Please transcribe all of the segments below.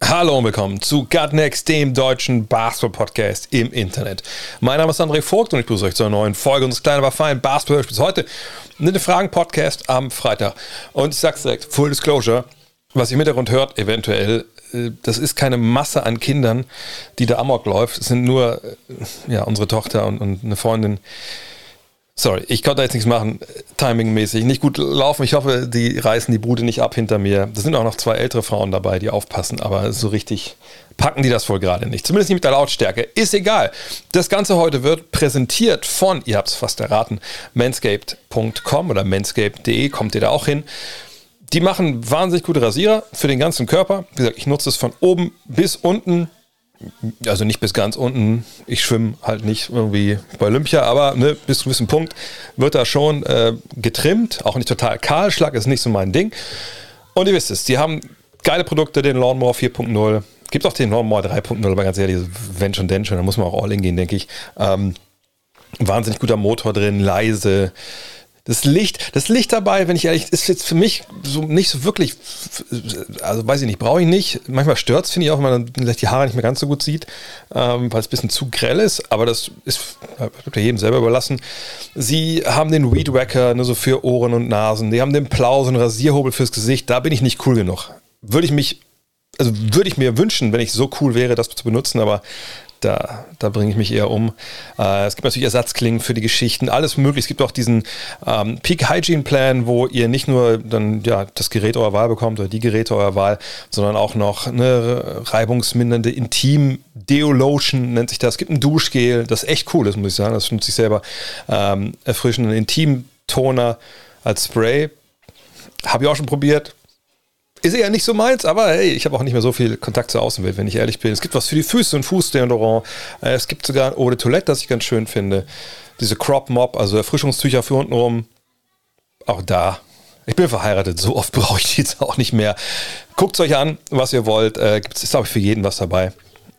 Hallo und willkommen zu Gut Next, dem deutschen Basketball-Podcast im Internet. Mein Name ist André Vogt und ich begrüße euch zu einer neuen Folge unseres kleinen, aber feinen Basketball-Hörspiels. Heute eine Fragen-Podcast am Freitag. Und ich sag's direkt, Full Disclosure, was ihr im Hintergrund hört, eventuell, äh, das ist keine Masse an Kindern, die da Amok läuft. Es sind nur äh, ja, unsere Tochter und, und eine Freundin, Sorry, ich konnte da jetzt nichts machen, timingmäßig. Nicht gut laufen. Ich hoffe, die reißen die Bude nicht ab hinter mir. Da sind auch noch zwei ältere Frauen dabei, die aufpassen, aber so richtig packen die das wohl gerade nicht. Zumindest nicht mit der Lautstärke. Ist egal. Das Ganze heute wird präsentiert von, ihr habt es fast erraten, manscaped.com oder manscaped.de, kommt ihr da auch hin. Die machen wahnsinnig gute Rasierer für den ganzen Körper. Wie gesagt, ich nutze es von oben bis unten also nicht bis ganz unten. Ich schwimme halt nicht irgendwie bei Olympia, aber ne, bis zu einem gewissen Punkt wird da schon äh, getrimmt. Auch nicht total kahl. Schlag ist nicht so mein Ding. Und ihr wisst es, die haben geile Produkte, den Lawnmower 4.0. Gibt auch den Lawnmower 3.0, aber ganz ehrlich, wenn schon, denn schon, da muss man auch all in gehen, denke ich. Ähm, wahnsinnig guter Motor drin, leise das Licht, das Licht dabei, wenn ich ehrlich, ist jetzt für mich so nicht so wirklich, also weiß ich nicht, brauche ich nicht. Manchmal stört es, finde ich auch, wenn man dann vielleicht die Haare nicht mehr ganz so gut sieht, ähm, weil es ein bisschen zu grell ist, aber das ist, wird ja jedem selber überlassen. Sie haben den Weed Wacker nur so für Ohren und Nasen, die haben den Plau, so Rasierhobel fürs Gesicht, da bin ich nicht cool genug. Würde ich mich also würde ich mir wünschen, wenn ich so cool wäre, das zu benutzen, aber da, da bringe ich mich eher um. Äh, es gibt natürlich Ersatzklingen für die Geschichten, alles möglich. Es gibt auch diesen ähm, Peak Hygiene Plan, wo ihr nicht nur dann ja das Gerät eurer Wahl bekommt oder die Geräte eurer Wahl, sondern auch noch eine reibungsmindernde Intim Deolotion nennt sich das. Es gibt ein Duschgel, das echt cool ist, muss ich sagen. Das nutze ich selber. Ähm, erfrischenden Intim Toner als Spray. Habe ich auch schon probiert ist eher nicht so meins, aber hey, ich habe auch nicht mehr so viel Kontakt zur Außenwelt, wenn ich ehrlich bin. Es gibt was für die Füße, ein Fußdeodorant. Äh, es gibt sogar ein Eau de Toilette, das ich ganz schön finde. Diese Crop Mop, also Erfrischungstücher für unten rum. Auch da. Ich bin verheiratet, so oft brauche ich die jetzt auch nicht mehr. Guckt es euch an, was ihr wollt. Äh, gibt es, glaube ich, für jeden was dabei.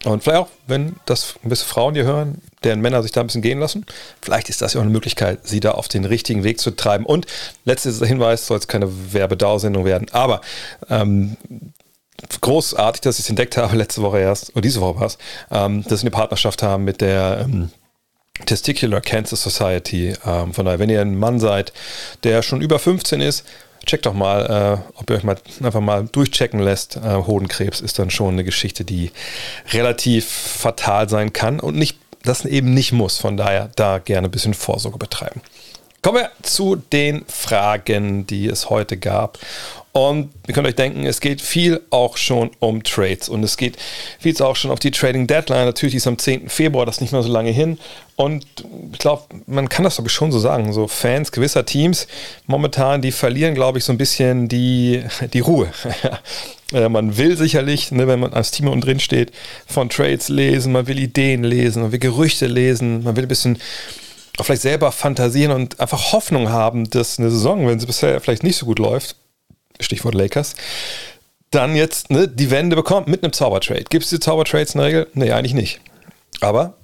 Und vielleicht auch, wenn das ein bisschen Frauen hier hören, deren Männer sich da ein bisschen gehen lassen, vielleicht ist das ja auch eine Möglichkeit, sie da auf den richtigen Weg zu treiben. Und letzter Hinweis, soll es keine Werbedauersendung werden, aber ähm, großartig, dass ich es entdeckt habe, letzte Woche erst, oder diese Woche war es, ähm, dass sie eine Partnerschaft haben mit der ähm, Testicular Cancer Society. Ähm, von daher, wenn ihr ein Mann seid, der schon über 15 ist, checkt doch mal, äh, ob ihr euch mal einfach mal durchchecken lässt. Äh, Hodenkrebs ist dann schon eine Geschichte, die relativ fatal sein kann und nicht, das eben nicht muss. Von daher da gerne ein bisschen Vorsorge betreiben. Kommen wir zu den Fragen, die es heute gab. Und ihr könnt euch denken, es geht viel auch schon um Trades und es geht viel auch schon auf die Trading Deadline. Natürlich ist am 10. Februar, das ist nicht mehr so lange hin. Und ich glaube, man kann das doch schon so sagen. So Fans gewisser Teams momentan, die verlieren, glaube ich, so ein bisschen die, die Ruhe. man will sicherlich, ne, wenn man als Team unten drin steht, von Trades lesen, man will Ideen lesen, man will Gerüchte lesen, man will ein bisschen vielleicht selber fantasieren und einfach Hoffnung haben, dass eine Saison, wenn sie bisher vielleicht nicht so gut läuft, Stichwort Lakers, dann jetzt ne, die Wende bekommt mit einem Zaubertrade. Gibt es die Zaubertrades in der Regel? Nee, eigentlich nicht. Aber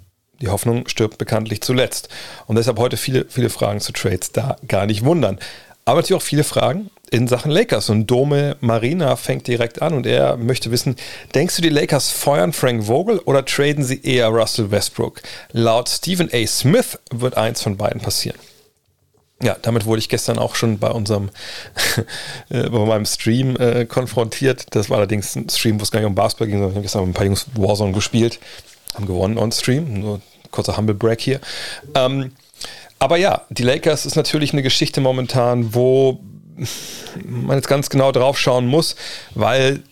die Hoffnung stirbt bekanntlich zuletzt. Und deshalb heute viele, viele Fragen zu Trades da gar nicht wundern. Aber natürlich auch viele Fragen in Sachen Lakers. Und Dome Marina fängt direkt an und er möchte wissen, denkst du, die Lakers feuern Frank Vogel oder traden sie eher Russell Westbrook? Laut Stephen A. Smith wird eins von beiden passieren. Ja, damit wurde ich gestern auch schon bei unserem, äh, bei meinem Stream äh, konfrontiert. Das war allerdings ein Stream, wo es gar nicht um Basketball ging, sondern ich habe gestern mit ein paar Jungs Warzone gespielt, haben gewonnen on Stream. Nur kurzer Humble Break hier. Ähm, aber ja, die Lakers ist natürlich eine Geschichte momentan, wo man jetzt ganz genau drauf schauen muss, weil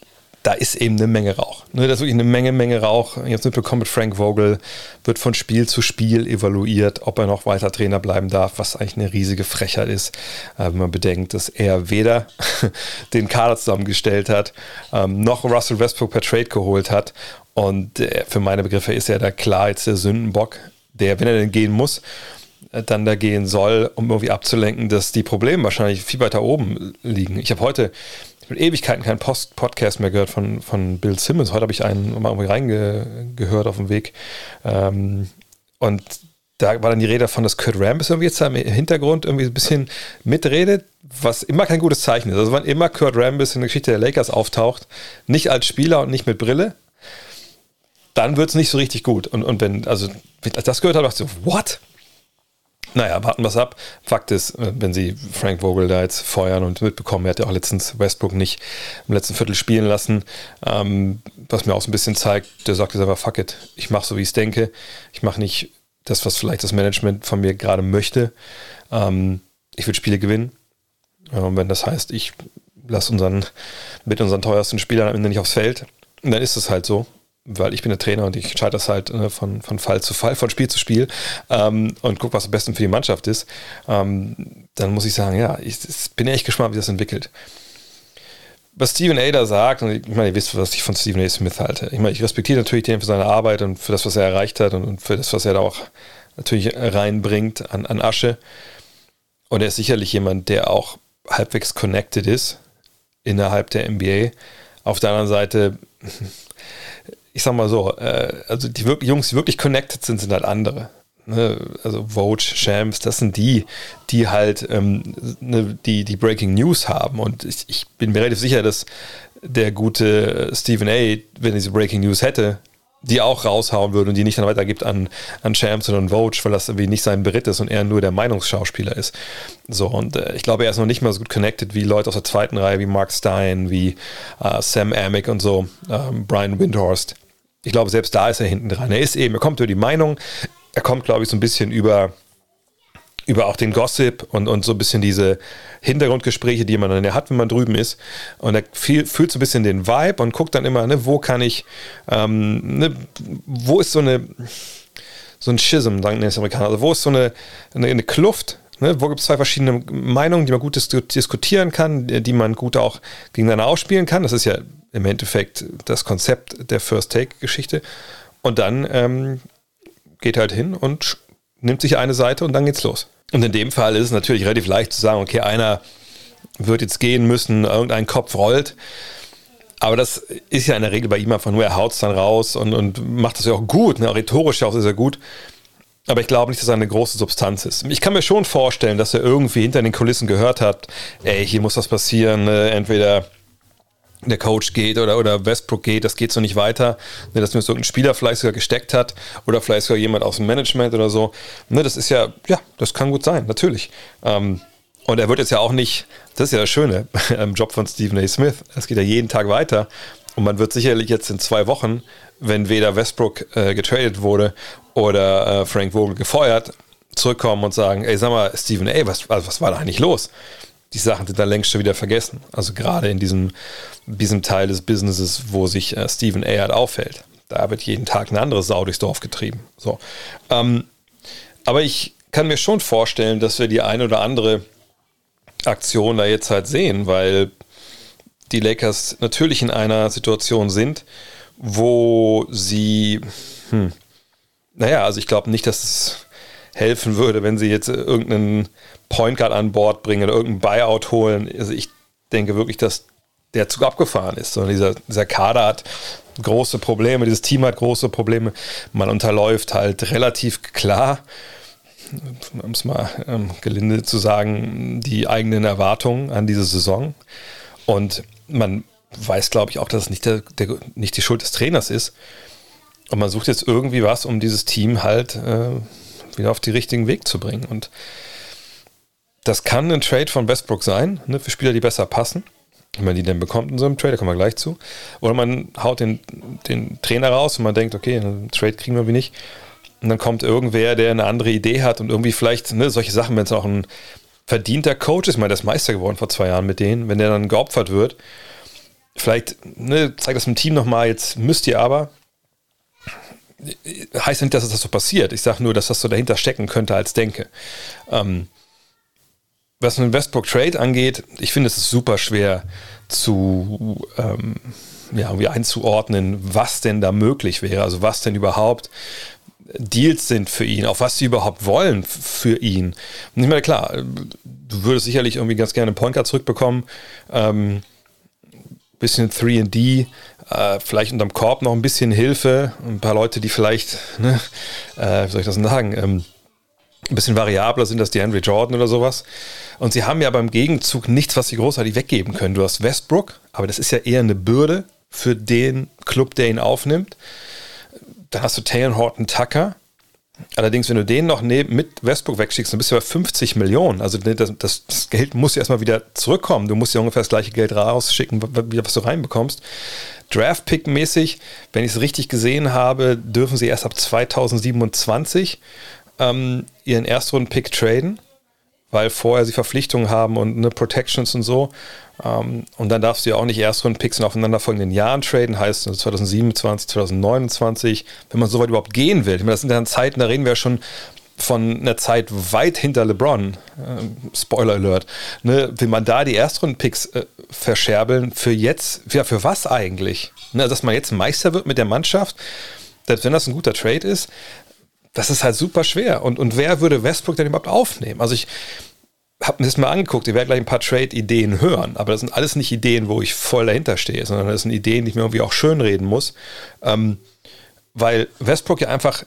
da ist eben eine Menge Rauch. Ne, da ist wirklich eine Menge, Menge Rauch. Ich habe es mitbekommen mit Frank Vogel, wird von Spiel zu Spiel evaluiert, ob er noch weiter Trainer bleiben darf, was eigentlich eine riesige Frechheit ist, äh, wenn man bedenkt, dass er weder den Kader zusammengestellt hat, ähm, noch Russell Westbrook per Trade geholt hat. Und äh, für meine Begriffe ist er da klar jetzt der Sündenbock der, wenn er denn gehen muss, äh, dann da gehen soll, um irgendwie abzulenken, dass die Probleme wahrscheinlich viel weiter oben liegen. Ich habe heute mit Ewigkeiten keinen Post Podcast mehr gehört von, von Bill Simmons. Heute habe ich einen mal irgendwie reingehört auf dem Weg. Ähm, und da war dann die Rede davon, dass Kurt Rambis irgendwie jetzt im Hintergrund irgendwie ein bisschen mitredet, was immer kein gutes Zeichen ist. Also wann immer Kurt Rambis in der Geschichte der Lakers auftaucht, nicht als Spieler und nicht mit Brille, dann wird es nicht so richtig gut. Und, und wenn, also, das gehört habe, dachte ich so, what? Naja, warten wir es ab. Fakt ist, äh, wenn sie Frank Vogel da jetzt feuern und mitbekommen, er hat ja auch letztens Westbrook nicht im letzten Viertel spielen lassen, ähm, was mir auch so ein bisschen zeigt, der sagt jetzt einfach, fuck it, ich mache so, wie ich es denke. Ich mache nicht das, was vielleicht das Management von mir gerade möchte. Ähm, ich will Spiele gewinnen. Und wenn das heißt, ich lasse unseren, mit unseren teuersten Spielern am Ende nicht aufs Feld, dann ist es halt so weil ich bin der Trainer und ich entscheide das halt äh, von, von Fall zu Fall, von Spiel zu Spiel ähm, und gucke, was am besten für die Mannschaft ist, ähm, dann muss ich sagen, ja, ich, ich bin echt gespannt, wie das entwickelt. Was Stephen A. da sagt, und ich meine, ihr wisst, was ich von Stephen A. Smith halte. Ich meine, ich respektiere natürlich den für seine Arbeit und für das, was er erreicht hat und, und für das, was er da auch natürlich reinbringt an, an Asche. Und er ist sicherlich jemand, der auch halbwegs connected ist innerhalb der NBA. Auf der anderen Seite ich sag mal so, äh, also die wirklich, Jungs, die wirklich connected sind, sind halt andere. Ne? Also Vogue, Shams, das sind die, die halt ähm, ne, die, die Breaking News haben. Und ich, ich bin mir relativ sicher, dass der gute Stephen A., wenn er diese Breaking News hätte, die auch raushauen würde und die nicht dann weitergibt an, an Champs und Vogue, weil das irgendwie nicht sein Beritt ist und er nur der Meinungsschauspieler ist. So, und äh, ich glaube, er ist noch nicht mal so gut connected wie Leute aus der zweiten Reihe, wie Mark Stein, wie äh, Sam Amick und so, ähm, Brian Windhorst ich glaube, selbst da ist er hinten dran. Er ist eben, er kommt über die Meinung, er kommt, glaube ich, so ein bisschen über, über auch den Gossip und, und so ein bisschen diese Hintergrundgespräche, die man dann hat, wenn man drüben ist. Und er viel, fühlt so ein bisschen den Vibe und guckt dann immer, ne, wo kann ich, ähm, ne, wo ist so eine, so ein Schism, sagen die Amerikaner, also wo ist so eine, eine, eine Kluft, Ne, wo gibt es zwei verschiedene Meinungen, die man gut diskutieren kann, die man gut auch gegeneinander ausspielen kann. Das ist ja im Endeffekt das Konzept der First-Take-Geschichte. Und dann ähm, geht halt hin und nimmt sich eine Seite und dann geht's los. Und in dem Fall ist es natürlich relativ leicht zu sagen, okay, einer wird jetzt gehen müssen, irgendein Kopf rollt. Aber das ist ja in der Regel bei ihm einfach nur, er haut es dann raus und, und macht das ja auch gut, ne? rhetorisch auch sehr, sehr gut. Aber ich glaube nicht, dass er eine große Substanz ist. Ich kann mir schon vorstellen, dass er irgendwie hinter den Kulissen gehört hat, ey, hier muss was passieren, ne? entweder der Coach geht oder, oder Westbrook geht, das geht so nicht weiter, ne, dass mir so ein Spieler vielleicht sogar gesteckt hat oder vielleicht sogar jemand aus dem Management oder so. Ne, das ist ja, ja, das kann gut sein, natürlich. Ähm, und er wird jetzt ja auch nicht, das ist ja das Schöne im Job von Stephen A. Smith, es geht ja jeden Tag weiter und man wird sicherlich jetzt in zwei Wochen, wenn weder Westbrook äh, getradet wurde oder äh, Frank Vogel gefeuert, zurückkommen und sagen, ey, sag mal, Stephen A., was, was war da eigentlich los? die Sachen sind dann längst schon wieder vergessen. Also gerade in diesem, diesem Teil des Businesses, wo sich äh, Stephen A. halt auffällt. Da wird jeden Tag eine andere Sau durchs Dorf getrieben. So. Ähm, aber ich kann mir schon vorstellen, dass wir die eine oder andere Aktion da jetzt halt sehen, weil die Lakers natürlich in einer Situation sind, wo sie, hm, naja, also ich glaube nicht, dass es helfen würde, wenn sie jetzt irgendeinen Point Guard an Bord bringen oder irgendein Buyout holen. Also ich denke wirklich, dass der Zug abgefahren ist. Und dieser, dieser Kader hat große Probleme, dieses Team hat große Probleme. Man unterläuft halt relativ klar, um es mal ähm, gelinde zu sagen, die eigenen Erwartungen an diese Saison. Und man weiß, glaube ich, auch, dass es nicht, der, der, nicht die Schuld des Trainers ist. Und man sucht jetzt irgendwie was, um dieses Team halt äh, wieder auf den richtigen Weg zu bringen. Und das kann ein Trade von Westbrook sein, ne, für Spieler, die besser passen. Wenn man die denn bekommt in so einem Trade, da kommen wir gleich zu. Oder man haut den, den Trainer raus und man denkt, okay, einen Trade kriegen wir wie nicht. Und dann kommt irgendwer, der eine andere Idee hat und irgendwie vielleicht ne, solche Sachen, wenn es auch ein verdienter Coach ist, der ist Meister geworden vor zwei Jahren mit denen, wenn der dann geopfert wird, vielleicht ne, zeigt das dem Team nochmal, jetzt müsst ihr aber, heißt nicht, dass das so passiert. Ich sage nur, dass das so dahinter stecken könnte als Denke. Ähm, was einen Westbrook Trade angeht, ich finde es ist super schwer zu ähm, ja, irgendwie einzuordnen, was denn da möglich wäre. Also was denn überhaupt Deals sind für ihn, auf was sie überhaupt wollen für ihn. Und ich meine, klar, du würdest sicherlich irgendwie ganz gerne einen Point Guard zurückbekommen. Ähm, bisschen 3D, äh, vielleicht unterm Korb noch ein bisschen Hilfe, ein paar Leute, die vielleicht, ne, äh, wie soll ich das sagen, ähm, ein bisschen variabler sind, als die Henry Jordan oder sowas. Und sie haben ja beim Gegenzug nichts, was sie großartig weggeben können. Du hast Westbrook, aber das ist ja eher eine Bürde für den Club, der ihn aufnimmt. Dann hast du Taylor Horton Tucker. Allerdings, wenn du den noch neben, mit Westbrook wegschickst, dann bist du bei 50 Millionen. Also das, das, das Geld muss ja erstmal wieder zurückkommen. Du musst ja ungefähr das gleiche Geld rausschicken, was du reinbekommst. Draft-Pick-mäßig, wenn ich es richtig gesehen habe, dürfen sie erst ab 2027 ähm, ihren Erstrunden-Pick traden, weil vorher sie Verpflichtungen haben und eine Protections und so. Ähm, und dann darfst du ja auch nicht Erstrunden-Picks in aufeinanderfolgenden Jahren traden, heißt 2027, 2029, wenn man so weit überhaupt gehen will. Ich meine, das sind dann Zeiten, da reden wir ja schon von einer Zeit weit hinter LeBron, äh, Spoiler Alert, ne, will man da die Erstrunden-Picks äh, verscherbeln, für jetzt, ja, für was eigentlich? Ne, dass man jetzt Meister wird mit der Mannschaft, selbst wenn das ein guter Trade ist, das ist halt super schwer. Und, und wer würde Westbrook denn überhaupt aufnehmen? Also ich habe mir das mal angeguckt, ich werde gleich ein paar Trade-Ideen hören, aber das sind alles nicht Ideen, wo ich voll dahinter stehe, sondern das sind Ideen, die ich mir irgendwie auch schönreden muss. Ähm, weil Westbrook ja einfach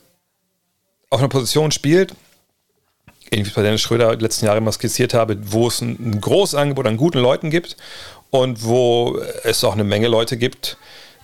auf einer Position spielt, ähnlich wie bei Dennis Schröder die letzten Jahre immer skizziert habe, wo es ein, ein großes Angebot an guten Leuten gibt und wo es auch eine Menge Leute gibt,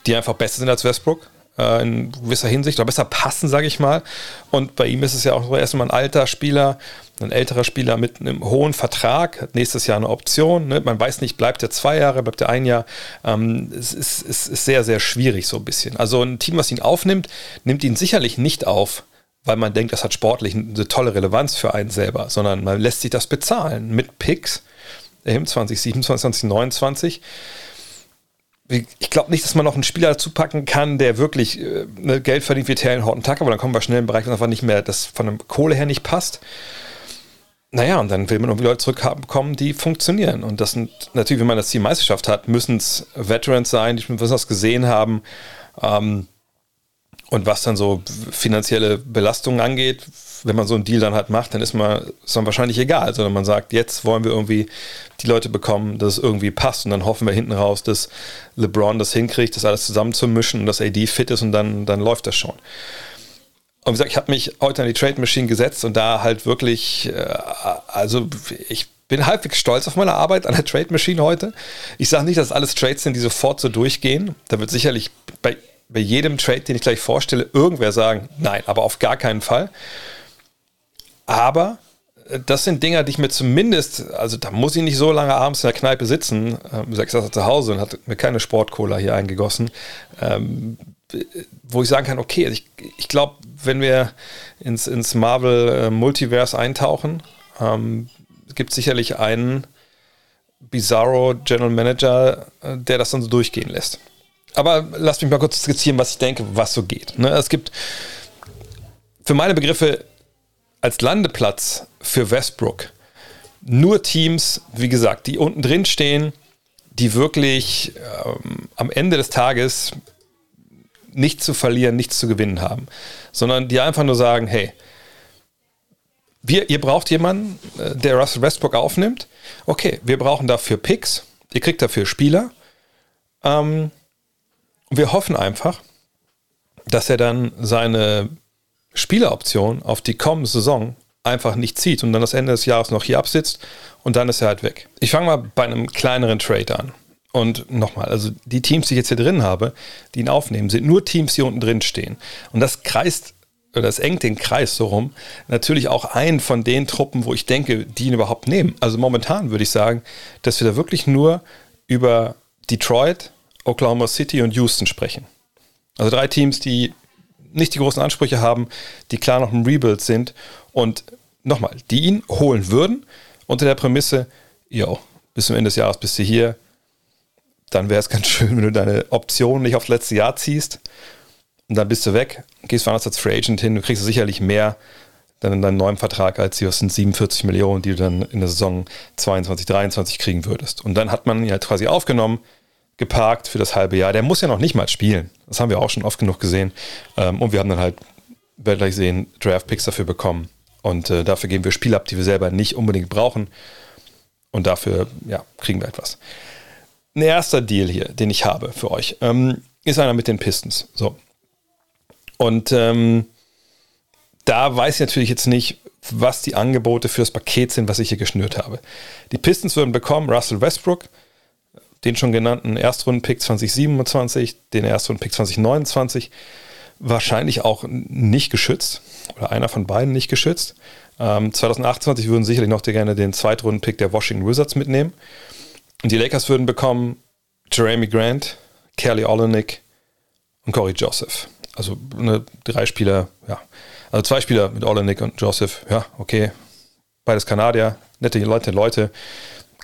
die einfach besser sind als Westbrook äh, in gewisser Hinsicht oder besser passen, sage ich mal. Und bei ihm ist es ja auch erstmal ein alter Spieler, ein älterer Spieler mit einem hohen Vertrag, hat nächstes Jahr eine Option. Ne? Man weiß nicht, bleibt er zwei Jahre, bleibt er ein Jahr. Ähm, es, ist, es ist sehr, sehr schwierig so ein bisschen. Also ein Team, was ihn aufnimmt, nimmt ihn sicherlich nicht auf, weil man denkt, das hat sportlich eine tolle Relevanz für einen selber, sondern man lässt sich das bezahlen mit Picks im 2027, 2029 ich glaube nicht, dass man noch einen Spieler dazu packen kann, der wirklich äh, ne, Geld verdient wie Taylor Horton Tucker, aber dann kommen wir schnell im Bereich, wo einfach nicht mehr, das von der Kohle her nicht passt. Naja, und dann will man irgendwie Leute zurückbekommen, die funktionieren. Und das sind natürlich, wenn man das Ziel Meisterschaft hat, müssen es Veterans sein, die schon was gesehen haben. Ähm, und was dann so finanzielle Belastungen angeht, wenn man so einen Deal dann halt macht, dann ist man, ist man wahrscheinlich egal, sondern man sagt, jetzt wollen wir irgendwie die Leute bekommen, dass es irgendwie passt und dann hoffen wir hinten raus, dass LeBron das hinkriegt, das alles zusammenzumischen und dass AD fit ist und dann, dann läuft das schon. Und wie gesagt, ich habe mich heute an die Trade Machine gesetzt und da halt wirklich, äh, also ich bin halbwegs stolz auf meine Arbeit an der Trade Machine heute. Ich sage nicht, dass alles Trades sind, die sofort so durchgehen. Da wird sicherlich bei, bei jedem Trade, den ich gleich vorstelle, irgendwer sagen, nein, aber auf gar keinen Fall. Aber äh, das sind Dinger, die ich mir zumindest, also da muss ich nicht so lange abends in der Kneipe sitzen, ähm, sechs Jahre zu Hause und hat mir keine Sportcola hier eingegossen, ähm, wo ich sagen kann, okay, ich, ich glaube, wenn wir ins, ins Marvel äh, eintauchen, ähm, gibt es sicherlich einen Bizarro General Manager, äh, der das dann so durchgehen lässt. Aber lass mich mal kurz skizzieren, was ich denke, was so geht. Ne? Es gibt für meine Begriffe als Landeplatz für Westbrook nur Teams, wie gesagt, die unten drin stehen, die wirklich ähm, am Ende des Tages nichts zu verlieren, nichts zu gewinnen haben, sondern die einfach nur sagen, hey, wir, ihr braucht jemanden, äh, der Russell Westbrook aufnimmt. Okay, wir brauchen dafür Picks, ihr kriegt dafür Spieler. Ähm, wir hoffen einfach, dass er dann seine Spieleroption auf die kommende Saison einfach nicht zieht und dann das Ende des Jahres noch hier absitzt und dann ist er halt weg. Ich fange mal bei einem kleineren Trade an. Und nochmal, also die Teams, die ich jetzt hier drin habe, die ihn aufnehmen, sind nur Teams, die unten drin stehen. Und das kreist oder das engt den Kreis so rum, natürlich auch ein von den Truppen, wo ich denke, die ihn überhaupt nehmen. Also momentan würde ich sagen, dass wir da wirklich nur über Detroit, Oklahoma City und Houston sprechen. Also drei Teams, die nicht die großen Ansprüche haben, die klar noch im Rebuild sind und nochmal, die ihn holen würden unter der Prämisse, yo, bis zum Ende des Jahres bist du hier, dann wäre es ganz schön, wenn du deine Option nicht aufs letzte Jahr ziehst und dann bist du weg, gehst woanders als Free Agent hin, du kriegst sicherlich mehr dann in deinem neuen Vertrag als die 47 Millionen, die du dann in der Saison 22, 23 kriegen würdest. Und dann hat man ihn halt quasi aufgenommen, geparkt für das halbe Jahr. Der muss ja noch nicht mal spielen. Das haben wir auch schon oft genug gesehen. Ähm, und wir haben dann halt werden gleich sehen, Draft-Picks dafür bekommen. Und äh, dafür geben wir Spiele ab, die wir selber nicht unbedingt brauchen. Und dafür, ja, kriegen wir etwas. Ein erster Deal hier, den ich habe für euch, ähm, ist einer mit den Pistons. So. Und ähm, da weiß ich natürlich jetzt nicht, was die Angebote für das Paket sind, was ich hier geschnürt habe. Die Pistons würden bekommen Russell Westbrook, den schon genannten Erstrunden-Pick 2027, den Erstrunden-Pick 2029, wahrscheinlich auch nicht geschützt oder einer von beiden nicht geschützt. Ähm, 2028 würden sicherlich noch gerne den Zweitrunden-Pick der Washington Wizards mitnehmen. Und die Lakers würden bekommen Jeremy Grant, Kelly Olenek und Corey Joseph. Also eine, drei Spieler, ja. Also zwei Spieler mit Olenek und Joseph, ja, okay. Beides Kanadier, nette Leute, Leute,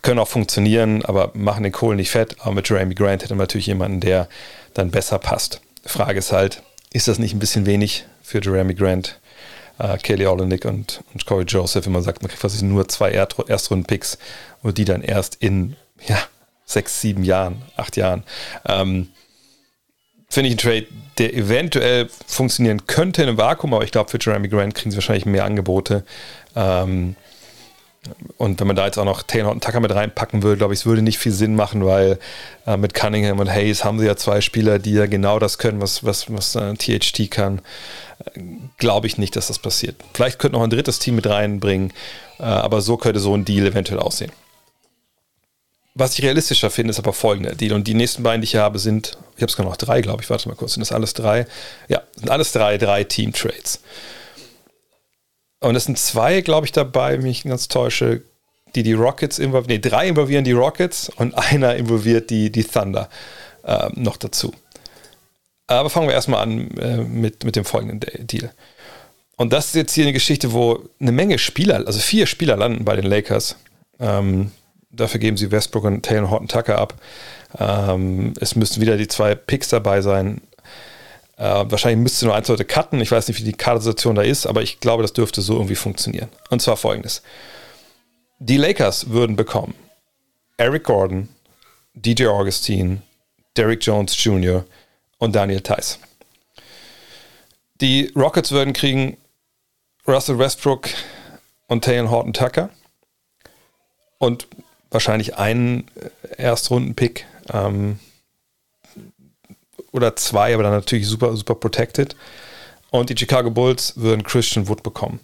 können auch funktionieren, aber machen den Kohl nicht fett. Aber mit Jeremy Grant hätte man natürlich jemanden, der dann besser passt. Frage ist halt, ist das nicht ein bisschen wenig für Jeremy Grant, äh, Kelly Olenek und, und Corey Joseph, wenn man sagt, man kriegt quasi nur zwei Erstrunden-Picks und die dann erst in ja, sechs, sieben Jahren, acht Jahren. Ähm, Finde ich ein Trade, der eventuell funktionieren könnte in einem Vakuum, aber ich glaube, für Jeremy Grant kriegen sie wahrscheinlich mehr Angebote. Ähm, und wenn man da jetzt auch noch Taylor und Tucker mit reinpacken würde, glaube ich, es würde nicht viel Sinn machen, weil äh, mit Cunningham und Hayes haben sie ja zwei Spieler, die ja genau das können, was, was, was äh, THT kann. Äh, glaube ich nicht, dass das passiert. Vielleicht könnte noch ein drittes Team mit reinbringen, äh, aber so könnte so ein Deal eventuell aussehen. Was ich realistischer finde, ist aber folgender Deal. Und die nächsten beiden, die ich habe, sind, ich habe es noch drei, glaube ich, warte mal kurz, sind das alles drei? Ja, sind alles drei, drei Team-Trades. Und es sind zwei, glaube ich, dabei, wenn ich ganz täusche, die die Rockets involvieren. Nee, drei involvieren die Rockets und einer involviert die, die Thunder äh, noch dazu. Aber fangen wir erstmal an äh, mit, mit dem folgenden Deal. Und das ist jetzt hier eine Geschichte, wo eine Menge Spieler, also vier Spieler landen bei den Lakers. Ähm, dafür geben sie Westbrook und Taylor Horton Tucker ab. Ähm, es müssten wieder die zwei Picks dabei sein. Äh, wahrscheinlich müsste nur eins Leute cutten. Ich weiß nicht, wie die Kadersituation da ist, aber ich glaube, das dürfte so irgendwie funktionieren. Und zwar folgendes. Die Lakers würden bekommen Eric Gordon, DJ Augustine, Derrick Jones Jr. und Daniel Tice. Die Rockets würden kriegen Russell Westbrook und Taylor Horton Tucker und wahrscheinlich einen Erstrunden-Pick. Ähm, oder zwei, aber dann natürlich super, super protected. Und die Chicago Bulls würden Christian Wood bekommen.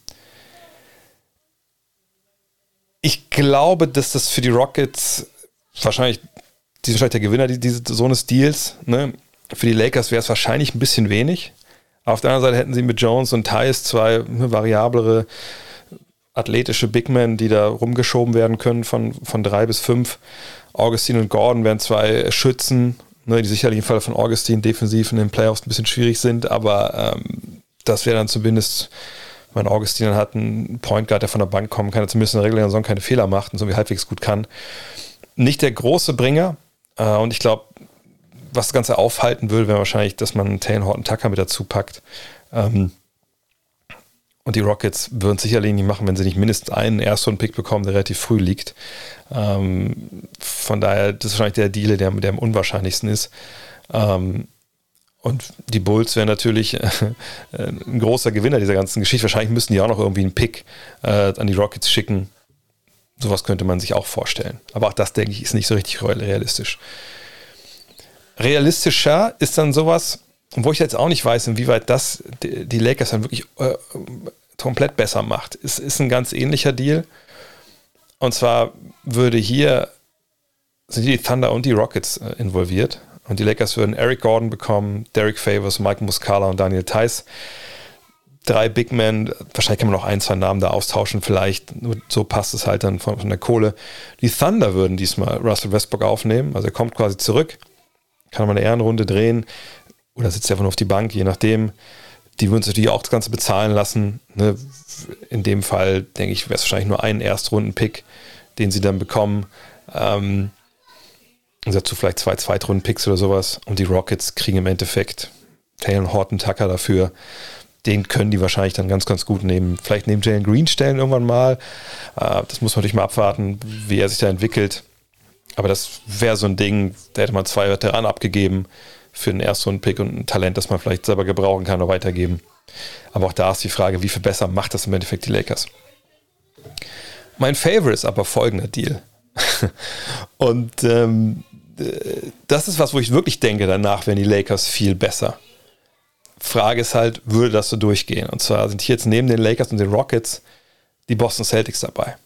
Ich glaube, dass das für die Rockets wahrscheinlich, die sind wahrscheinlich der Gewinner dieses, so eines Deals. Ne? Für die Lakers wäre es wahrscheinlich ein bisschen wenig. Auf der anderen Seite hätten sie mit Jones und Tyus zwei ne, variablere, athletische Big Men, die da rumgeschoben werden können von, von drei bis fünf. Augustine und Gordon wären zwei Schützen, ne, die sicherlich im Fall von Augustin defensiv in den Playoffs ein bisschen schwierig sind, aber ähm, das wäre dann zumindest, wenn Augustin dann hat einen Point Guard, der von der Bank kommen kann, der zumindest in der regulären Saison keine Fehler macht und so wie halbwegs gut kann. Nicht der große Bringer äh, und ich glaube, was das Ganze aufhalten würde, wäre wahrscheinlich, dass man Taylor Horton Tucker mit dazu packt. Ähm, und die Rockets würden es sicherlich nicht machen, wenn sie nicht mindestens einen Erstrunden-Pick bekommen, der relativ früh liegt. Ähm, von daher, das ist wahrscheinlich der Deal, der, der am unwahrscheinlichsten ist. Ähm, und die Bulls wären natürlich äh, ein großer Gewinner dieser ganzen Geschichte. Wahrscheinlich müssten die auch noch irgendwie einen Pick äh, an die Rockets schicken. Sowas könnte man sich auch vorstellen. Aber auch das, denke ich, ist nicht so richtig realistisch. Realistischer ist dann sowas, wo ich jetzt auch nicht weiß, inwieweit das die Lakers dann wirklich äh, komplett besser macht. Es ist ein ganz ähnlicher Deal. Und zwar würde hier sind die Thunder und die Rockets äh, involviert. Und die Lakers würden Eric Gordon bekommen, Derek Favors, Mike Muscala und Daniel Theiss. Drei Big Men, wahrscheinlich kann man noch ein, zwei Namen da austauschen, vielleicht. Nur so passt es halt dann von, von der Kohle. Die Thunder würden diesmal Russell Westbrook aufnehmen. Also er kommt quasi zurück, kann man eine Ehrenrunde drehen oder sitzt einfach nur auf die Bank, je nachdem. Die würden sich natürlich auch das Ganze bezahlen lassen. Ne? In dem Fall, denke ich, wäre es wahrscheinlich nur ein Erstrunden-Pick, den sie dann bekommen. Ähm, dazu vielleicht zwei Zweitrunden-Picks oder sowas. Und die Rockets kriegen im Endeffekt Taylor Horton Tucker dafür. Den können die wahrscheinlich dann ganz, ganz gut nehmen. Vielleicht neben Jalen Green stellen irgendwann mal. Äh, das muss man natürlich mal abwarten, wie er sich da entwickelt. Aber das wäre so ein Ding, da hätte man zwei Veteranen abgegeben für den Erstrunden-Pick und ein Talent, das man vielleicht selber gebrauchen kann oder weitergeben. Aber auch da ist die Frage, wie viel besser macht das im Endeffekt die Lakers? Mein Favorite ist aber folgender Deal. und ähm, das ist was, wo ich wirklich denke, danach wären die Lakers viel besser. Frage ist halt, würde das so durchgehen? Und zwar sind hier jetzt neben den Lakers und den Rockets die Boston Celtics dabei.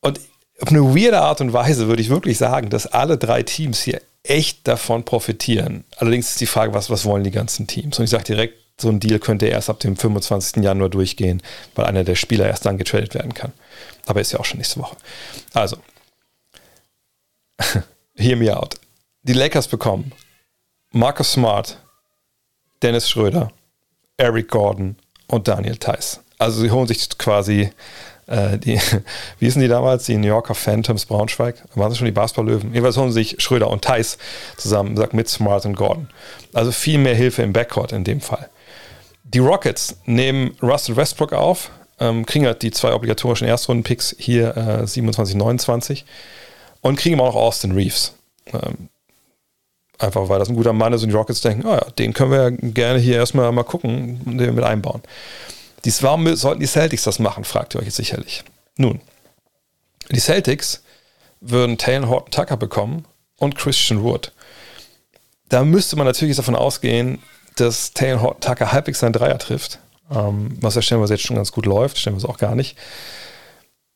Und auf eine weirde Art und Weise würde ich wirklich sagen, dass alle drei Teams hier echt davon profitieren. Allerdings ist die Frage, was, was wollen die ganzen Teams? Und ich sage direkt, so ein Deal könnte erst ab dem 25. Januar durchgehen, weil einer der Spieler erst dann getradet werden kann. Aber ist ja auch schon nächste Woche. Also, hear me out. Die Lakers bekommen Marcus Smart, Dennis Schröder, Eric Gordon und Daniel Theiss. Also sie holen sich quasi äh, die, wie hießen die damals? Die New Yorker Phantoms Braunschweig? Waren sie schon die Basketball-Löwen? Jedenfalls holen sich Schröder und Theiss zusammen, sagt mit Smart und Gordon. Also viel mehr Hilfe im Backcourt in dem Fall. Die Rockets nehmen Russell Westbrook auf, ähm, kriegen halt die zwei obligatorischen Erstrunden-Picks hier äh, 27, 29 und kriegen auch noch Austin Reeves. Ähm, einfach weil das ein guter Mann ist und die Rockets denken, oh ja, den können wir gerne hier erstmal mal gucken und den mit einbauen. Dies, warum sollten die Celtics das machen, fragt ihr euch jetzt sicherlich. Nun, die Celtics würden Taylor Horton Tucker bekommen und Christian Wood. Da müsste man natürlich davon ausgehen, dass Taylor Horton Tucker halbwegs seinen Dreier trifft, ähm, was ja stellenweise jetzt schon ganz gut läuft, stellenweise auch gar nicht.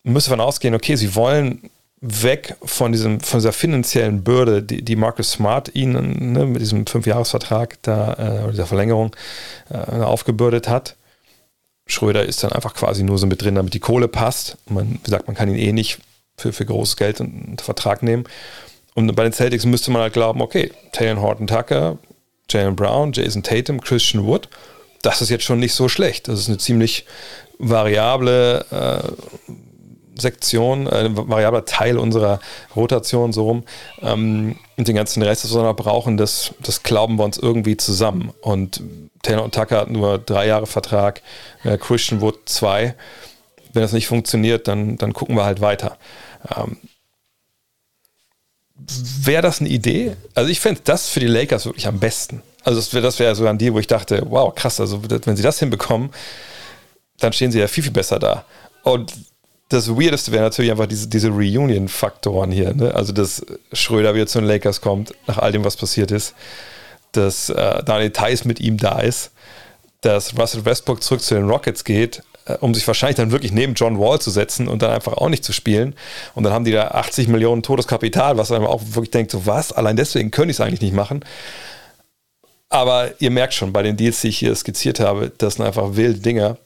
Man müsste davon ausgehen, okay, sie wollen weg von, diesem, von dieser finanziellen Bürde, die, die Marcus Smart ihnen ne, mit diesem Fünfjahresvertrag da, äh, oder dieser Verlängerung äh, aufgebürdet hat. Schröder ist dann einfach quasi nur so mit drin, damit die Kohle passt. Man sagt, man kann ihn eh nicht für, für großes Geld unter Vertrag nehmen. Und bei den Celtics müsste man halt glauben, okay, Taylor Horton Tucker, Jalen Brown, Jason Tatum, Christian Wood, das ist jetzt schon nicht so schlecht. Das ist eine ziemlich variable äh, Sektion, äh, ein variabler Teil unserer Rotation so rum. Ähm, und den ganzen Rest, was wir noch brauchen, das, das glauben wir uns irgendwie zusammen. Und Taylor und Tucker hat nur drei Jahre Vertrag, äh, Christian Wood zwei. Wenn das nicht funktioniert, dann, dann gucken wir halt weiter. Ähm, Wäre das eine Idee? Also ich fände das für die Lakers wirklich am besten. Also das wäre das wär so ein Deal, wo ich dachte, wow, krass, also wenn sie das hinbekommen, dann stehen sie ja viel, viel besser da. Und das Weirdeste wäre natürlich einfach diese, diese Reunion-Faktoren hier. Ne? Also, dass Schröder wieder zu den Lakers kommt, nach all dem, was passiert ist. Dass äh, Daniel Theiss mit ihm da ist. Dass Russell Westbrook zurück zu den Rockets geht, äh, um sich wahrscheinlich dann wirklich neben John Wall zu setzen und dann einfach auch nicht zu spielen. Und dann haben die da 80 Millionen Todeskapital, was man auch wirklich denkt, so was, allein deswegen können ich es eigentlich nicht machen. Aber ihr merkt schon, bei den Deals, die ich hier skizziert habe, das sind einfach wilde Dinger,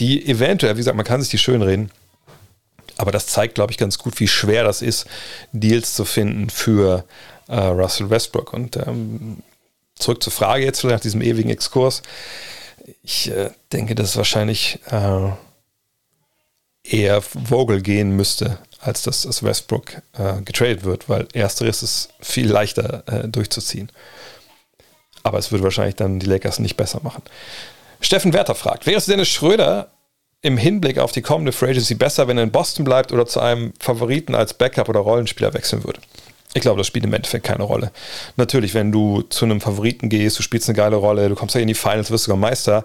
die eventuell, wie gesagt, man kann sich die schön reden, aber das zeigt, glaube ich, ganz gut, wie schwer das ist, Deals zu finden für äh, Russell Westbrook. Und ähm, zurück zur Frage jetzt nach diesem ewigen Exkurs. Ich äh, denke, dass es wahrscheinlich äh, eher Vogel gehen müsste, als dass das Westbrook äh, getradet wird, weil ersteres ist viel leichter äh, durchzuziehen. Aber es würde wahrscheinlich dann die Lakers nicht besser machen. Steffen Werther fragt, wäre es Dennis Schröder im Hinblick auf die kommende Free Agency besser, wenn er in Boston bleibt oder zu einem Favoriten als Backup oder Rollenspieler wechseln würde? Ich glaube, das spielt im Endeffekt keine Rolle. Natürlich, wenn du zu einem Favoriten gehst, du spielst eine geile Rolle, du kommst ja in die Finals, wirst sogar Meister,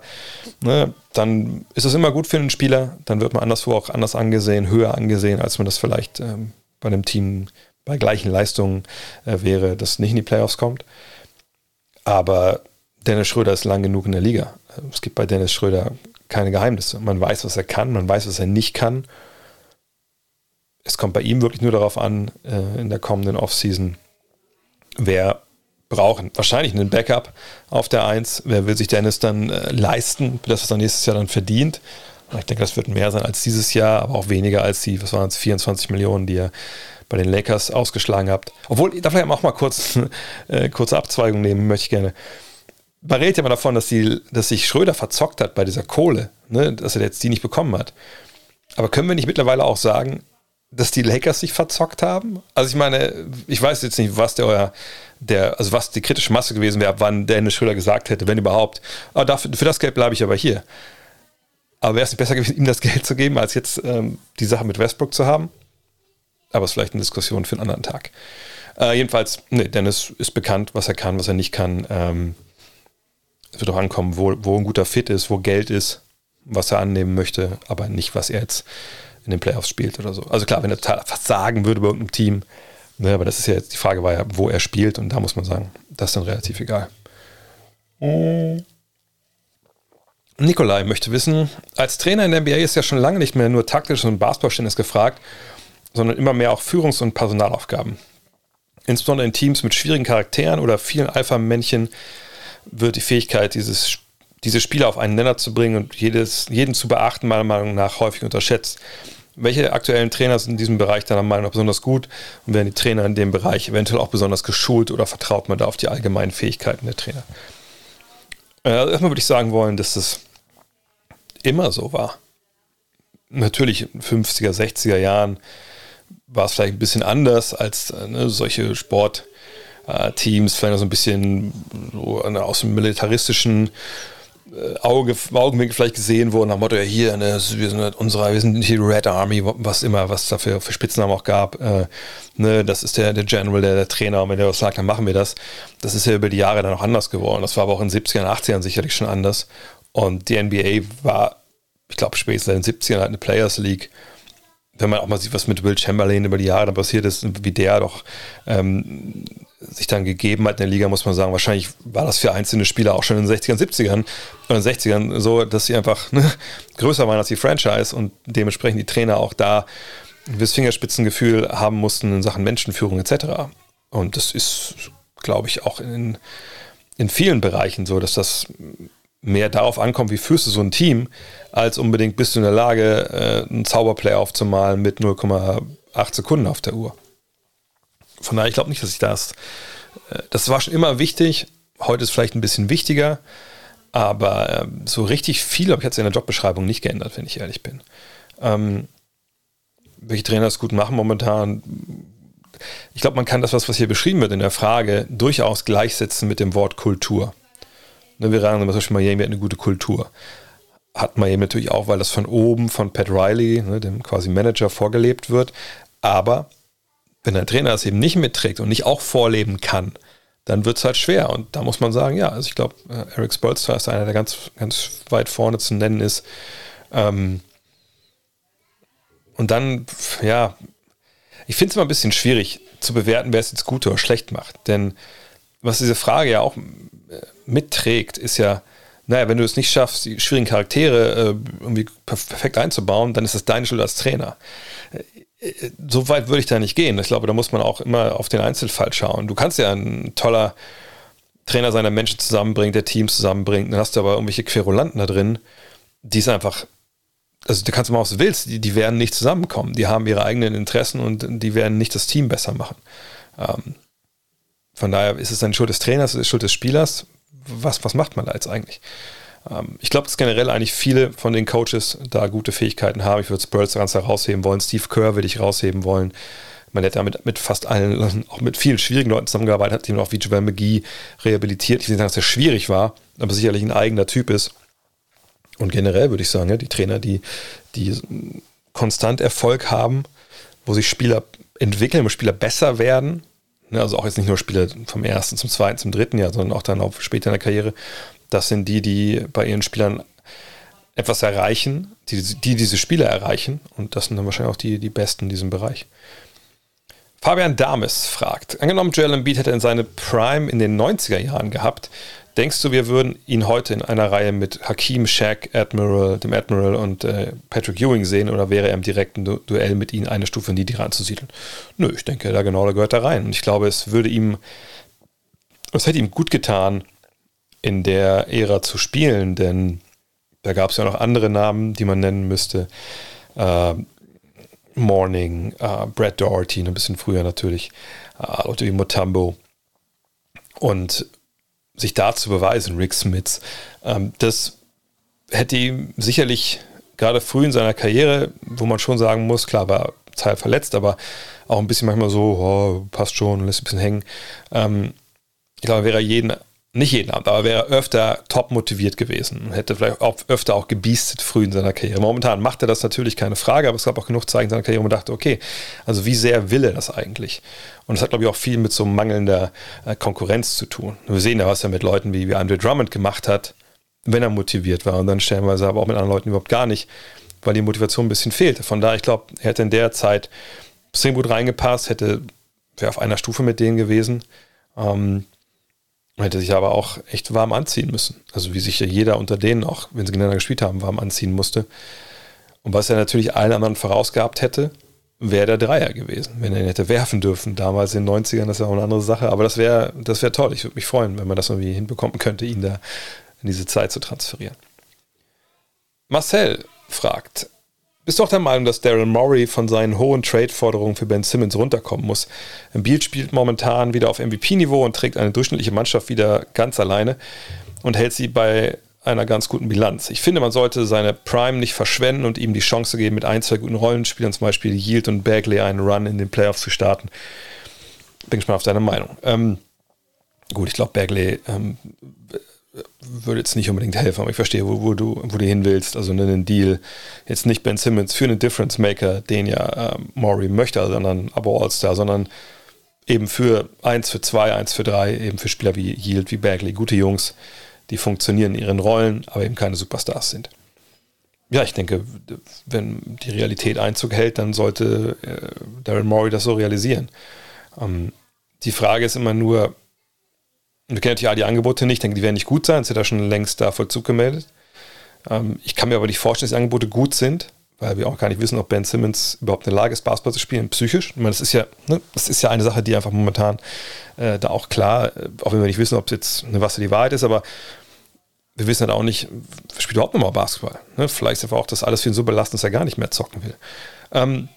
ne, dann ist es immer gut für einen Spieler. Dann wird man anderswo auch anders angesehen, höher angesehen, als man das vielleicht ähm, bei einem Team bei gleichen Leistungen äh, wäre, das nicht in die Playoffs kommt. Aber Dennis Schröder ist lang genug in der Liga. Es gibt bei Dennis Schröder keine Geheimnisse. Man weiß, was er kann, man weiß, was er nicht kann. Es kommt bei ihm wirklich nur darauf an, äh, in der kommenden Offseason, wer braucht wahrscheinlich einen Backup auf der 1. Wer will sich Dennis dann äh, leisten, das, was er nächstes Jahr dann verdient? Ich denke, das wird mehr sein als dieses Jahr, aber auch weniger als die, was waren es, 24 Millionen, die er bei den Lakers ausgeschlagen habt. Obwohl, da vielleicht auch mal kurz, äh, kurze Abzweigung nehmen, möchte ich gerne man redet ja immer davon, dass, die, dass sich Schröder verzockt hat bei dieser Kohle, ne, dass er jetzt die nicht bekommen hat. Aber können wir nicht mittlerweile auch sagen, dass die Lakers sich verzockt haben? Also ich meine, ich weiß jetzt nicht, was der euer, der, also was die kritische Masse gewesen wäre, wann Dennis Schröder gesagt hätte, wenn überhaupt, aber dafür, für das Geld bleibe ich aber hier. Aber wäre es nicht besser gewesen, ihm das Geld zu geben, als jetzt ähm, die Sache mit Westbrook zu haben? Aber es ist vielleicht eine Diskussion für einen anderen Tag. Äh, jedenfalls, nee, Dennis ist bekannt, was er kann, was er nicht kann. Ähm, es wird auch ankommen, wo, wo ein guter Fit ist, wo Geld ist, was er annehmen möchte, aber nicht, was er jetzt in den Playoffs spielt oder so. Also klar, wenn er total versagen würde bei irgendeinem Team, ne, aber das ist ja jetzt, die Frage war ja, wo er spielt und da muss man sagen, das ist dann relativ egal. Nikolai möchte wissen, als Trainer in der NBA ist ja schon lange nicht mehr nur taktisches und Basketballverständnis gefragt, sondern immer mehr auch Führungs- und Personalaufgaben. Insbesondere in Teams mit schwierigen Charakteren oder vielen Alpha-Männchen wird die Fähigkeit, dieses, diese Spieler auf einen Nenner zu bringen und jedes, jeden zu beachten, meiner Meinung nach häufig unterschätzt. Welche aktuellen Trainer sind in diesem Bereich deiner Meinung nach besonders gut und werden die Trainer in dem Bereich eventuell auch besonders geschult oder vertraut man da auf die allgemeinen Fähigkeiten der Trainer? Äh, erstmal würde ich sagen wollen, dass das immer so war. Natürlich in den 50er, 60er Jahren war es vielleicht ein bisschen anders als äh, ne, solche Sportteams, vielleicht noch so ein bisschen so aus dem militaristischen äh, Auge, Augenwinkel vielleicht gesehen wurden, nach dem Motto, ja hier, ne, wir sind unsere, wir sind nicht die Red Army, was immer, was da für, für Spitznamen auch gab. Äh, ne, das ist der, der General, der, der Trainer, und wenn der was sagt, dann machen wir das. Das ist ja über die Jahre dann auch anders geworden. Das war aber auch in den 70ern, 80ern sicherlich schon anders. Und die NBA war, ich glaube, spätestens in den 70ern halt eine Players League. Wenn man auch mal sieht, was mit Will Chamberlain über die Jahre dann passiert ist, wie der doch ähm, sich dann gegeben hat in der Liga, muss man sagen, wahrscheinlich war das für einzelne Spieler auch schon in den 60ern, 70ern oder 60ern so, dass sie einfach ne, größer waren als die Franchise und dementsprechend die Trainer auch da gewisses Fingerspitzengefühl haben mussten in Sachen Menschenführung etc. Und das ist, glaube ich, auch in, in vielen Bereichen so, dass das mehr darauf ankommt, wie führst du so ein Team, als unbedingt bist du in der Lage, äh, einen Zauberplay aufzumalen mit 0,8 Sekunden auf der Uhr. Von daher, ich glaube nicht, dass ich das. Äh, das war schon immer wichtig. Heute ist vielleicht ein bisschen wichtiger. Aber ähm, so richtig viel habe ich jetzt in der Jobbeschreibung nicht geändert, wenn ich ehrlich bin. Ähm, welche Trainer es gut machen momentan? Ich glaube, man kann das, was hier beschrieben wird in der Frage, durchaus gleichsetzen mit dem Wort Kultur. Wir sagen zum Beispiel, Miami hat eine gute Kultur. Hat Miami natürlich auch, weil das von oben von Pat Riley, ne, dem quasi Manager, vorgelebt wird. Aber wenn ein Trainer das eben nicht mitträgt und nicht auch vorleben kann, dann wird es halt schwer. Und da muss man sagen, ja, also ich glaube, äh, Eric Spolster ist einer, der ganz, ganz weit vorne zu nennen ist. Ähm und dann, ja, ich finde es immer ein bisschen schwierig zu bewerten, wer es jetzt gut oder schlecht macht. Denn was diese Frage ja auch mitträgt, ist ja, naja, wenn du es nicht schaffst, die schwierigen Charaktere äh, irgendwie perfekt einzubauen, dann ist das deine Schuld als Trainer. Äh, so weit würde ich da nicht gehen. Ich glaube, da muss man auch immer auf den Einzelfall schauen. Du kannst ja ein toller Trainer sein, der Menschen zusammenbringt, der Teams zusammenbringt, dann hast du aber irgendwelche Querulanten da drin, die ist einfach, also du kannst mal, was du willst, die, die werden nicht zusammenkommen. Die haben ihre eigenen Interessen und die werden nicht das Team besser machen. Ähm, von daher ist es dann Schuld des Trainers, ist es Schuld des Spielers. Was, was macht man da jetzt eigentlich? Ähm, ich glaube, dass generell eigentlich viele von den Coaches da gute Fähigkeiten haben. Ich würde Spurs ganz herausheben wollen. Steve Kerr würde ich rausheben wollen. Man hat damit mit fast allen, auch mit vielen schwierigen Leuten zusammengearbeitet, hat ihn auch wie Joel McGee rehabilitiert. Ich will nicht sagen, dass er schwierig war, aber sicherlich ein eigener Typ ist. Und generell würde ich sagen, die Trainer, die, die konstant Erfolg haben, wo sich Spieler entwickeln, wo Spieler besser werden, also auch jetzt nicht nur Spieler vom ersten zum zweiten, zum dritten Jahr, sondern auch dann auch später in der Karriere, das sind die, die bei ihren Spielern etwas erreichen, die, die diese Spieler erreichen. Und das sind dann wahrscheinlich auch die, die Besten in diesem Bereich. Fabian Dames fragt, angenommen Joel Embiid hätte in seine Prime in den 90er Jahren gehabt, denkst du, wir würden ihn heute in einer Reihe mit Hakim, Shaq, Admiral, dem Admiral und äh, Patrick Ewing sehen oder wäre er im direkten Du Duell mit ihnen eine Stufe niedriger anzusiedeln? Nö, ich denke, da genau, da gehört er rein. Und ich glaube, es würde ihm, es hätte ihm gut getan, in der Ära zu spielen, denn da gab es ja noch andere Namen, die man nennen müsste. Äh, Morning, äh, Brad Doherty, ein bisschen früher natürlich, äh, Leute wie Motambo. Und sich da zu beweisen, Rick Smiths, ähm, das hätte ihm sicherlich gerade früh in seiner Karriere, wo man schon sagen muss, klar, war Teil verletzt, aber auch ein bisschen manchmal so, oh, passt schon, lässt ein bisschen hängen. Ähm, ich glaube, wäre er jeden nicht jeden Abend, aber wäre öfter top motiviert gewesen und hätte vielleicht auch öfter auch gebiestet früh in seiner Karriere. Momentan macht er das natürlich keine Frage, aber es gab auch genug Zeichen in seiner Karriere, wo man dachte, okay, also wie sehr will er das eigentlich? Und das hat, glaube ich, auch viel mit so mangelnder äh, Konkurrenz zu tun. Wir sehen ja, was er mit Leuten wie, wie Andre Drummond gemacht hat, wenn er motiviert war und dann stellenweise aber auch mit anderen Leuten überhaupt gar nicht, weil die Motivation ein bisschen fehlte. Von daher, ich glaube, er hätte in der Zeit extrem gut reingepasst, hätte wäre auf einer Stufe mit denen gewesen. Ähm, hätte sich aber auch echt warm anziehen müssen. Also wie sich ja jeder unter denen, auch wenn sie gegeneinander gespielt haben, warm anziehen musste. Und was er natürlich allen anderen vorausgehabt hätte, wäre der Dreier gewesen, wenn er ihn hätte werfen dürfen. Damals in den 90ern, das wäre auch eine andere Sache. Aber das wäre das wär toll. Ich würde mich freuen, wenn man das irgendwie hinbekommen könnte, ihn da in diese Zeit zu transferieren. Marcel fragt, bist du auch der Meinung, dass Daryl Morey von seinen hohen Trade-Forderungen für Ben Simmons runterkommen muss? Embiid spielt momentan wieder auf MVP-Niveau und trägt eine durchschnittliche Mannschaft wieder ganz alleine und hält sie bei einer ganz guten Bilanz. Ich finde, man sollte seine Prime nicht verschwenden und ihm die Chance geben, mit ein, zwei guten Rollenspielern, zum Beispiel Yield und Bagley, einen Run in den Playoffs zu starten. Bin gespannt auf deine Meinung. Ähm, gut, ich glaube, Bagley ähm, würde jetzt nicht unbedingt helfen, aber ich verstehe, wo, wo, du, wo du hin willst. Also einen Deal, jetzt nicht Ben Simmons für einen Difference Maker, den ja äh, Maury möchte, sondern aber All-Star, sondern eben für 1 für 2, 1 für 3, eben für Spieler wie Yield, wie Bagley, gute Jungs, die funktionieren in ihren Rollen, aber eben keine Superstars sind. Ja, ich denke, wenn die Realität Einzug hält, dann sollte äh, Darren Maury das so realisieren. Ähm, die Frage ist immer nur, wir kennen natürlich all die Angebote nicht, ich denke, die werden nicht gut sein, es ist ja schon längst da Vollzug gemeldet. Ähm, ich kann mir aber nicht vorstellen, dass die Angebote gut sind, weil wir auch gar nicht wissen, ob Ben Simmons überhaupt in der Lage ist, Basketball zu spielen, psychisch. Ich meine, das ist ja, ne, das ist ja eine Sache, die einfach momentan äh, da auch klar, äh, auch wenn wir nicht wissen, ob es jetzt eine was die Wahrheit ist, aber wir wissen halt auch nicht, spielt überhaupt noch mal Basketball. Ne? Vielleicht ist einfach auch das alles für ihn so belastend, dass er gar nicht mehr zocken will. Ähm,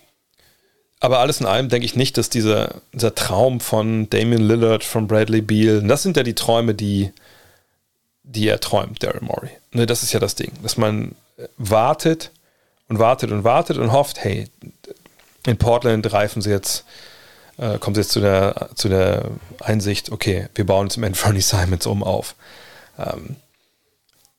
aber alles in allem denke ich nicht, dass dieser, dieser Traum von Damien Lillard, von Bradley Beal, das sind ja die Träume, die, die er träumt, Daryl Morey. Ne, das ist ja das Ding, dass man wartet und wartet und wartet und hofft, hey, in Portland reifen sie jetzt, äh, kommt sie jetzt zu der, zu der Einsicht, okay, wir bauen jetzt im Anthony Simons um auf. Ähm,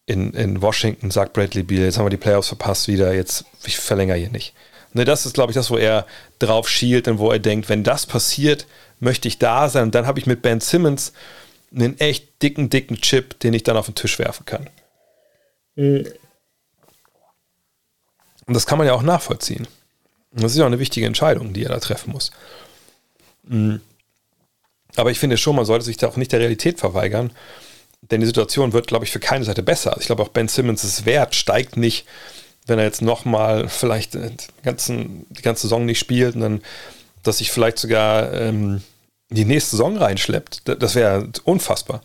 in, in Washington sagt Bradley Beal, jetzt haben wir die Playoffs verpasst wieder, jetzt ich verlängere hier nicht. Ne, das ist, glaube ich, das, wo er drauf schielt und wo er denkt, wenn das passiert, möchte ich da sein. Und dann habe ich mit Ben Simmons einen echt dicken, dicken Chip, den ich dann auf den Tisch werfen kann. Mhm. Und das kann man ja auch nachvollziehen. Das ist ja auch eine wichtige Entscheidung, die er da treffen muss. Mhm. Aber ich finde schon, man sollte sich da auch nicht der Realität verweigern, denn die Situation wird, glaube ich, für keine Seite besser. Also ich glaube auch Ben Simmons' Wert steigt nicht wenn er jetzt nochmal vielleicht die, ganzen, die ganze Saison nicht spielt und dann, dass sich vielleicht sogar ähm, die nächste Saison reinschleppt. Das wäre unfassbar.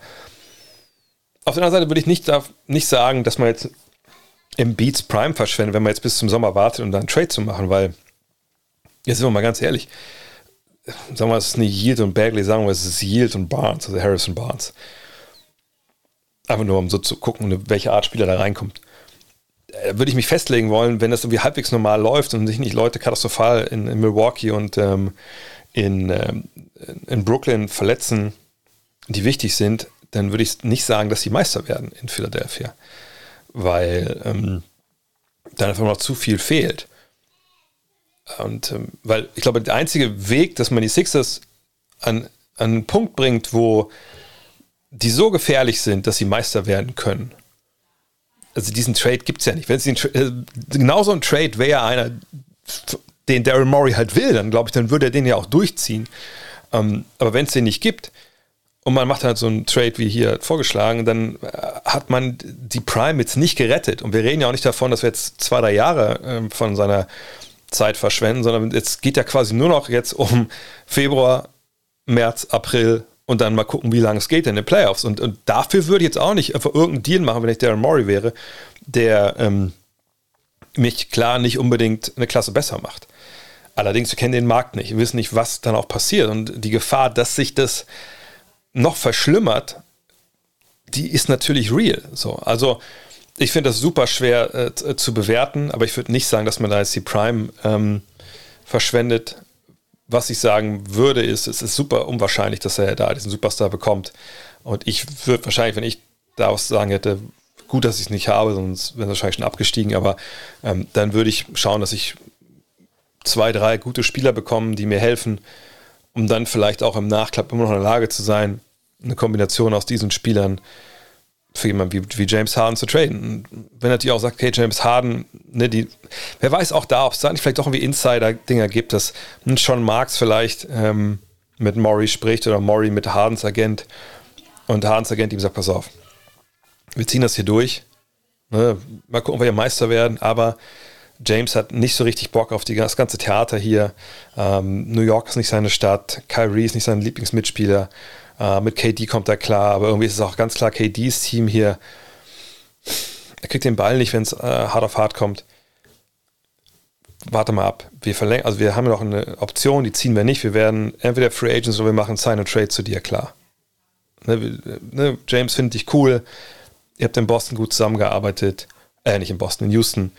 Auf der anderen Seite würde ich nicht, darf, nicht sagen, dass man jetzt im Beats Prime verschwendet, wenn man jetzt bis zum Sommer wartet, um dann einen Trade zu machen, weil, jetzt sind wir mal ganz ehrlich, sagen wir, es ist nicht Yield und Bagley, sagen wir, es ist Yield und Barnes, also Harrison Barnes. Einfach nur, um so zu gucken, welche Art Spieler da reinkommt. Äh, würde ich mich festlegen wollen, wenn das irgendwie halbwegs normal läuft und sich nicht Leute katastrophal in, in Milwaukee und ähm, in, ähm, in Brooklyn verletzen, die wichtig sind, dann würde ich nicht sagen, dass sie Meister werden in Philadelphia. Weil ähm, dann einfach noch zu viel fehlt. Und ähm, weil ich glaube, der einzige Weg, dass man die Sixers an, an einen Punkt bringt, wo die so gefährlich sind, dass sie Meister werden können, also diesen Trade gibt es ja nicht. Wenn es äh, genau ein Trade wäre einer, den Daryl Morey halt will, dann glaube ich, dann würde er den ja auch durchziehen. Ähm, aber wenn es den nicht gibt und man macht halt so einen Trade wie hier vorgeschlagen, dann äh, hat man die Prime jetzt nicht gerettet. Und wir reden ja auch nicht davon, dass wir jetzt zwei, drei Jahre äh, von seiner Zeit verschwenden, sondern jetzt geht ja quasi nur noch jetzt um Februar, März, April, und dann mal gucken, wie lange es geht in den Playoffs. Und, und dafür würde ich jetzt auch nicht einfach irgendeinen Deal machen, wenn ich Darren Murray wäre, der ähm, mich klar nicht unbedingt eine Klasse besser macht. Allerdings, wir kennen den Markt nicht, wissen nicht, was dann auch passiert. Und die Gefahr, dass sich das noch verschlimmert, die ist natürlich real. So, also ich finde das super schwer äh, zu bewerten, aber ich würde nicht sagen, dass man da jetzt die Prime ähm, verschwendet was ich sagen würde, ist, es ist super unwahrscheinlich, dass er da diesen Superstar bekommt. Und ich würde wahrscheinlich, wenn ich daraus sagen hätte, gut, dass ich es nicht habe, sonst wäre es wahrscheinlich schon abgestiegen, aber ähm, dann würde ich schauen, dass ich zwei, drei gute Spieler bekomme, die mir helfen, um dann vielleicht auch im Nachklapp immer noch in der Lage zu sein, eine Kombination aus diesen Spielern für jemanden wie, wie James Harden zu traden. wenn natürlich auch sagt, okay, James Harden, ne, die, wer weiß auch da, ob es da nicht vielleicht auch irgendwie Insider-Dinger gibt, dass Sean Marks vielleicht ähm, mit Maury spricht oder Maury mit Hardens Agent und Hardens Agent ihm sagt, pass auf, wir ziehen das hier durch, ne, mal gucken, ob wir Meister werden, aber James hat nicht so richtig Bock auf die, das ganze Theater hier. Ähm, New York ist nicht seine Stadt, Kyrie ist nicht sein Lieblingsmitspieler. Äh, mit KD kommt er klar, aber irgendwie ist es auch ganz klar KDs Team hier. Er kriegt den Ball nicht, wenn es äh, hart auf hart kommt. Warte mal ab. Wir verlängern, also wir haben noch eine Option, die ziehen wir nicht. Wir werden entweder Free Agents oder wir machen Sign and Trade zu dir, klar. Ne, ne, James findet dich cool. Ihr habt in Boston gut zusammengearbeitet. Äh, nicht in Boston, in Houston.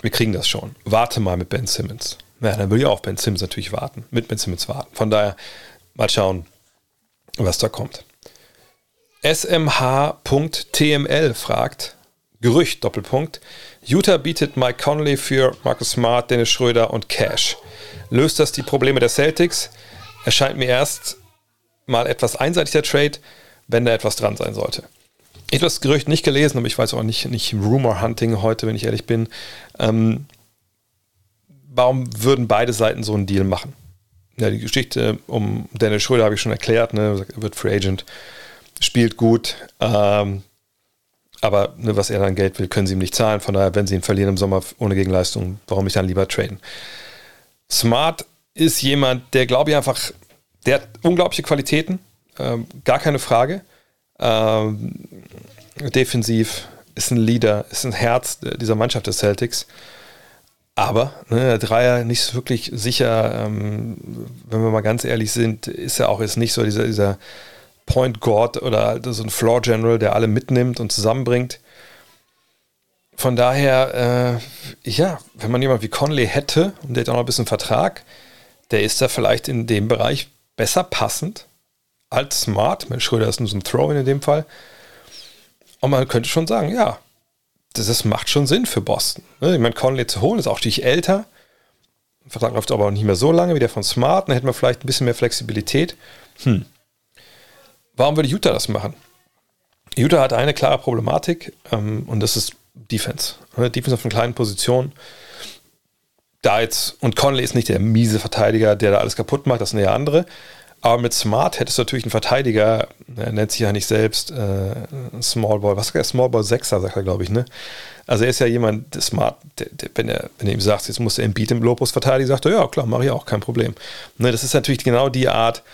Wir kriegen das schon. Warte mal mit Ben Simmons. Ja, dann will ich auch Ben Simmons natürlich warten. Mit Ben Simmons warten. Von daher mal schauen, was da kommt. SMH.tml fragt, Gerücht, Doppelpunkt, Utah bietet Mike Conley für Marcus Smart, Dennis Schröder und Cash. Löst das die Probleme der Celtics? Erscheint mir erst mal etwas einseitig der Trade, wenn da etwas dran sein sollte. Ich habe das Gerücht nicht gelesen, aber ich weiß auch nicht, nicht Rumor Hunting heute, wenn ich ehrlich bin. Ähm, warum würden beide Seiten so einen Deal machen? Ja, die Geschichte um Dennis Schröder habe ich schon erklärt, ne, wird Free Agent, spielt gut, ähm, aber ne, was er dann Geld will, können sie ihm nicht zahlen. Von daher, wenn sie ihn verlieren im Sommer ohne Gegenleistung, warum nicht dann lieber traden? Smart ist jemand, der glaube ich einfach, der hat unglaubliche Qualitäten, ähm, gar keine Frage. Ähm, defensiv ist ein Leader, ist ein Herz dieser Mannschaft des Celtics. Aber ne, der Dreier nicht wirklich sicher, ähm, wenn wir mal ganz ehrlich sind, ist er auch jetzt nicht so dieser, dieser Point Guard oder so ein Floor General, der alle mitnimmt und zusammenbringt. Von daher, äh, ja, wenn man jemanden wie Conley hätte und der hat auch noch ein bisschen Vertrag, der ist da vielleicht in dem Bereich besser passend als Smart. Schröder ist nur so ein Throw-In in dem Fall. Und man könnte schon sagen, ja, das, das macht schon Sinn für Boston. Ne? Ich meine, Conley zu holen ist auch natürlich älter. Vertrag läuft aber auch nicht mehr so lange wie der von Smart. Dann hätten wir vielleicht ein bisschen mehr Flexibilität. Hm. Warum würde Utah das machen? Utah hat eine klare Problematik ähm, und das ist Defense. Ne? Defense auf einer kleinen Position. Da jetzt, und Conley ist nicht der miese Verteidiger, der da alles kaputt macht, das sind ja andere. Aber mit Smart hättest du natürlich einen Verteidiger, er nennt sich ja nicht selbst äh, Small Ball, was ist der Small Ball 6er, sagt er, glaube ich, ne? Also er ist ja jemand, der Smart, der, der, wenn, er, wenn er ihm sagt, jetzt muss er im Beat im Lopus verteidigen, sagt er, ja klar, mache ich auch, kein Problem. Ne, das ist natürlich genau die Art,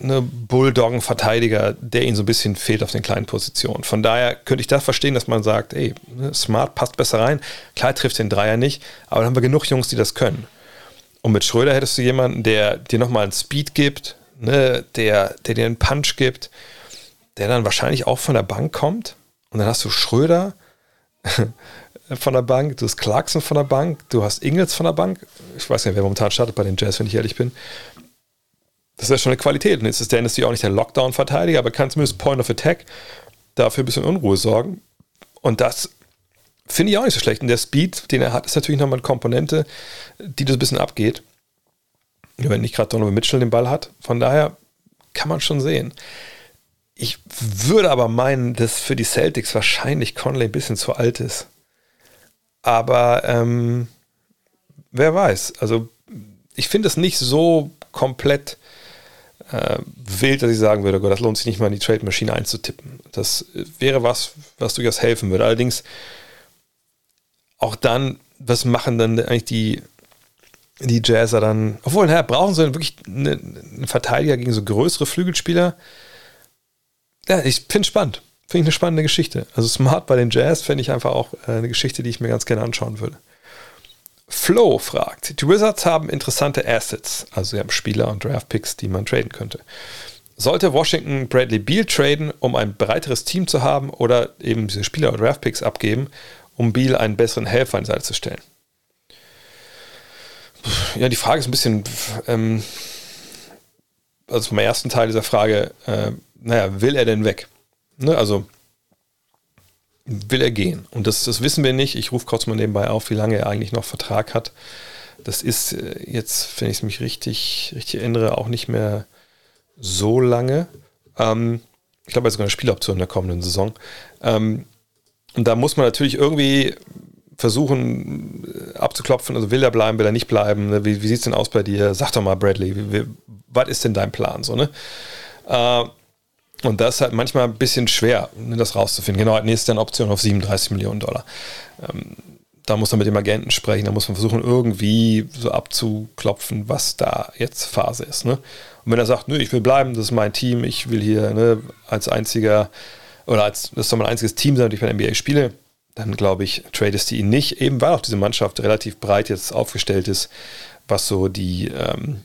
eine Bulldoggen-Verteidiger, der ihn so ein bisschen fehlt auf den kleinen Positionen. Von daher könnte ich das verstehen, dass man sagt, ey, ne, Smart passt besser rein. Klar trifft den Dreier nicht, aber dann haben wir genug Jungs, die das können. Und mit Schröder hättest du jemanden, der dir nochmal einen Speed gibt, ne, der, der dir einen Punch gibt, der dann wahrscheinlich auch von der Bank kommt. Und dann hast du Schröder von der Bank, du hast Clarkson von der Bank, du hast Ingels von der Bank. Ich weiß nicht, wer momentan startet bei den Jazz, wenn ich ehrlich bin. Das ist ja schon eine Qualität. Und jetzt ist Dennis auch nicht der Lockdown-Verteidiger, aber kann zumindest Point of Attack dafür ein bisschen Unruhe sorgen. Und das finde ich auch nicht so schlecht. Und der Speed, den er hat, ist natürlich nochmal eine Komponente, die das ein bisschen abgeht wenn nicht gerade Donovan Mitchell den Ball hat. Von daher kann man schon sehen. Ich würde aber meinen, dass für die Celtics wahrscheinlich Conley ein bisschen zu alt ist. Aber ähm, wer weiß. Also ich finde es nicht so komplett äh, wild, dass ich sagen würde, Gott, das lohnt sich nicht mal in die Trade-Maschine einzutippen. Das wäre was, was durchaus helfen würde. Allerdings auch dann, was machen dann eigentlich die die Jazzer dann, obwohl, naja, brauchen sie wirklich einen Verteidiger gegen so größere Flügelspieler? Ja, ich finde es spannend. Finde ich eine spannende Geschichte. Also Smart bei den Jazz fände ich einfach auch äh, eine Geschichte, die ich mir ganz gerne anschauen würde. Flo fragt, die Wizards haben interessante Assets, also sie haben Spieler und Draftpicks, die man traden könnte. Sollte Washington Bradley Beal traden, um ein breiteres Team zu haben oder eben diese Spieler und Draftpicks abgeben, um Beal einen besseren Helfer an die Seite zu stellen? ja, die Frage ist ein bisschen, ähm, also vom ersten Teil dieser Frage, äh, naja, will er denn weg? Ne, also will er gehen? Und das, das wissen wir nicht. Ich rufe kurz mal nebenbei auf, wie lange er eigentlich noch Vertrag hat. Das ist äh, jetzt, wenn ich es mich richtig, richtig erinnere, auch nicht mehr so lange. Ähm, ich glaube, er hat sogar eine Spieloption in der kommenden Saison. Ähm, und da muss man natürlich irgendwie versuchen äh, abzuklopfen, also will er bleiben, will er nicht bleiben, ne? wie, wie sieht es denn aus bei dir? Sag doch mal, Bradley, was ist denn dein Plan? So, ne? Äh, und das ist halt manchmal ein bisschen schwer, ne, das rauszufinden. Genau, nächste eine Option auf 37 Millionen Dollar. Ähm, da muss man mit dem Agenten sprechen, da muss man versuchen, irgendwie so abzuklopfen, was da jetzt Phase ist. Ne? Und wenn er sagt, nö, ich will bleiben, das ist mein Team, ich will hier ne, als einziger oder als das soll mein einziges Team sein, und ich bei der NBA spiele, dann glaube ich, tradest du ihn nicht, eben weil auch diese Mannschaft relativ breit jetzt aufgestellt ist, was so die, ähm,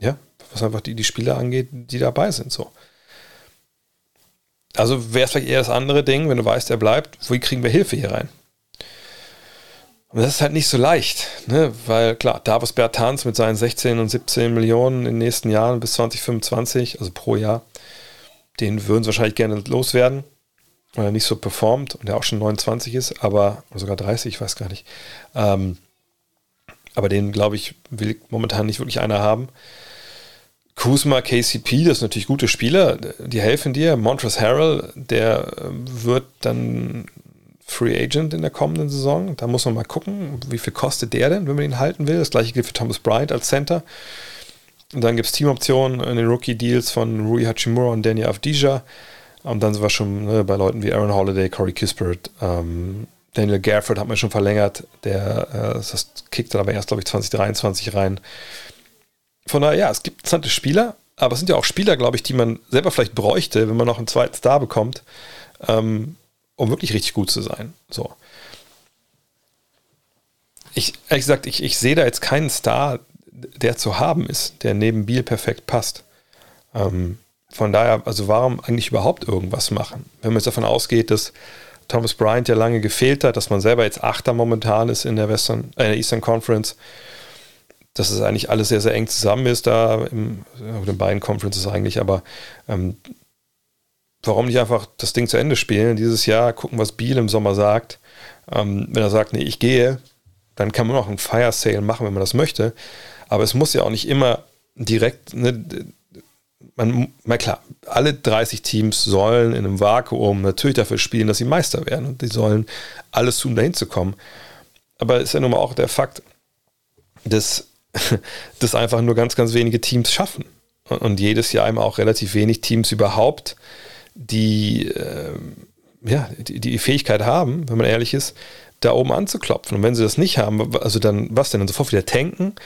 ja, was einfach die, die Spieler angeht, die dabei sind. So. Also wäre es vielleicht eher das andere Ding, wenn du weißt, er bleibt, wie kriegen wir Hilfe hier rein? Und das ist halt nicht so leicht, ne? weil klar, Davis Bertans mit seinen 16 und 17 Millionen in den nächsten Jahren bis 2025, also pro Jahr, den würden sie wahrscheinlich gerne loswerden, weil er nicht so performt und er auch schon 29 ist, aber sogar 30, ich weiß gar nicht. Ähm, aber den, glaube ich, will momentan nicht wirklich einer haben. Kuzma, KCP, das sind natürlich gute Spieler, die helfen dir. Montrezl Harrell, der äh, wird dann Free Agent in der kommenden Saison. Da muss man mal gucken, wie viel kostet der denn, wenn man ihn halten will. Das gleiche gilt für Thomas Bryant als Center. Und dann gibt es Teamoptionen in den Rookie-Deals von Rui Hachimura und Daniel Avdija. Und dann sind wir schon ne, bei Leuten wie Aaron Holiday, Corey Kispert, ähm, Daniel Gafford hat man schon verlängert. Der äh, das kickt dann aber erst, glaube ich, 2023 rein. Von daher, ja, es gibt interessante Spieler, aber es sind ja auch Spieler, glaube ich, die man selber vielleicht bräuchte, wenn man noch einen zweiten Star bekommt, ähm, um wirklich richtig gut zu sein. So. Ich, ehrlich gesagt, ich, ich sehe da jetzt keinen Star, der zu haben ist, der neben Biel perfekt passt. Ähm, von daher, also warum eigentlich überhaupt irgendwas machen? Wenn man jetzt davon ausgeht, dass Thomas Bryant ja lange gefehlt hat, dass man selber jetzt Achter momentan ist in der Western, äh, der Eastern Conference, dass es eigentlich alles sehr, sehr eng zusammen ist da im, in den beiden Conferences eigentlich, aber ähm, warum nicht einfach das Ding zu Ende spielen dieses Jahr, gucken, was Biel im Sommer sagt. Ähm, wenn er sagt, nee, ich gehe, dann kann man auch einen Fire Sale machen, wenn man das möchte. Aber es muss ja auch nicht immer direkt, ne, man, na klar, alle 30 Teams sollen in einem Vakuum natürlich dafür spielen, dass sie Meister werden und die sollen alles tun, dahin zu kommen. Aber es ist ja nun mal auch der Fakt, dass das einfach nur ganz, ganz wenige Teams schaffen. Und, und jedes Jahr eben auch relativ wenig Teams überhaupt, die, äh, ja, die, die Fähigkeit haben, wenn man ehrlich ist, da oben anzuklopfen. Und wenn sie das nicht haben, also dann, was denn? Dann sofort wieder tanken.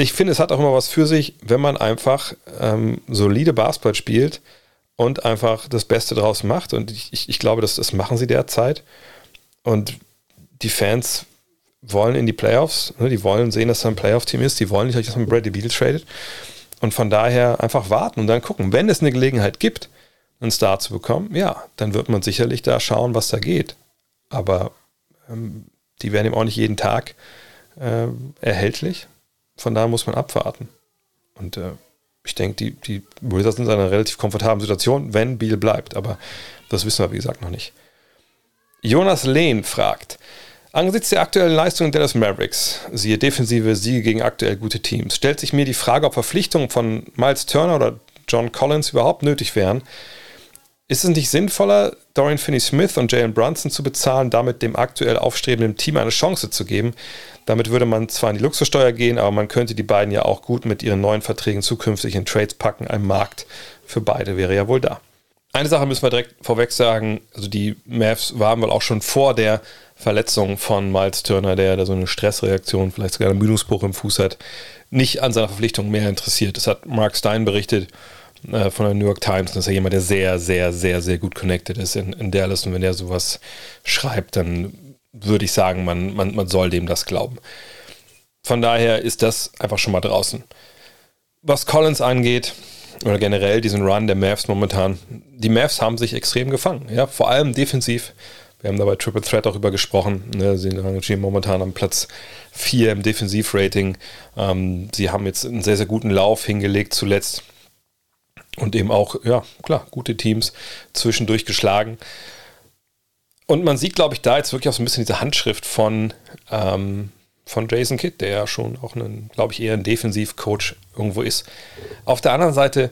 Ich finde, es hat auch immer was für sich, wenn man einfach ähm, solide Basketball spielt und einfach das Beste draus macht. Und ich, ich glaube, das, das machen sie derzeit. Und die Fans wollen in die Playoffs, ne, die wollen sehen, dass da ein Playoff-Team ist, die wollen nicht, dass man Bradley Beal tradet. Und von daher einfach warten und dann gucken. Wenn es eine Gelegenheit gibt, einen Star zu bekommen, ja, dann wird man sicherlich da schauen, was da geht. Aber ähm, die werden eben auch nicht jeden Tag äh, erhältlich. Von daher muss man abwarten. Und äh, ich denke, die, die Wizards sind in einer relativ komfortablen Situation, wenn Beal bleibt. Aber das wissen wir, wie gesagt, noch nicht. Jonas Lehn fragt, Angesichts der aktuellen Leistungen Dallas Mavericks, siehe defensive Siege gegen aktuell gute Teams, stellt sich mir die Frage, ob Verpflichtungen von Miles Turner oder John Collins überhaupt nötig wären. Ist es nicht sinnvoller, Dorian Finney-Smith und Jalen Brunson zu bezahlen, damit dem aktuell aufstrebenden Team eine Chance zu geben? Damit würde man zwar in die Luxussteuer gehen, aber man könnte die beiden ja auch gut mit ihren neuen Verträgen zukünftig in Trades packen. Ein Markt für beide wäre ja wohl da. Eine Sache müssen wir direkt vorweg sagen, also die Mavs waren wohl auch schon vor der Verletzung von Miles Turner, der da so eine Stressreaktion, vielleicht sogar einen Müdungsbruch im Fuß hat, nicht an seiner Verpflichtung mehr interessiert. Das hat Mark Stein berichtet äh, von der New York Times. Das ist ja jemand, der sehr, sehr, sehr, sehr gut connected ist in, in Dallas. Und wenn der sowas schreibt, dann würde ich sagen, man, man, man soll dem das glauben. Von daher ist das einfach schon mal draußen. Was Collins angeht, oder generell diesen Run der Mavs momentan, die Mavs haben sich extrem gefangen. Ja, vor allem defensiv wir haben dabei Triple Threat auch über gesprochen. Ne? Sie rangieren momentan am Platz 4 im Defensivrating. Ähm, sie haben jetzt einen sehr, sehr guten Lauf hingelegt zuletzt. Und eben auch, ja, klar, gute Teams zwischendurch geschlagen. Und man sieht, glaube ich, da jetzt wirklich auch so ein bisschen diese Handschrift von, ähm, von Jason Kidd, der ja schon auch glaube ich, eher ein Defensivcoach irgendwo ist. Auf der anderen Seite,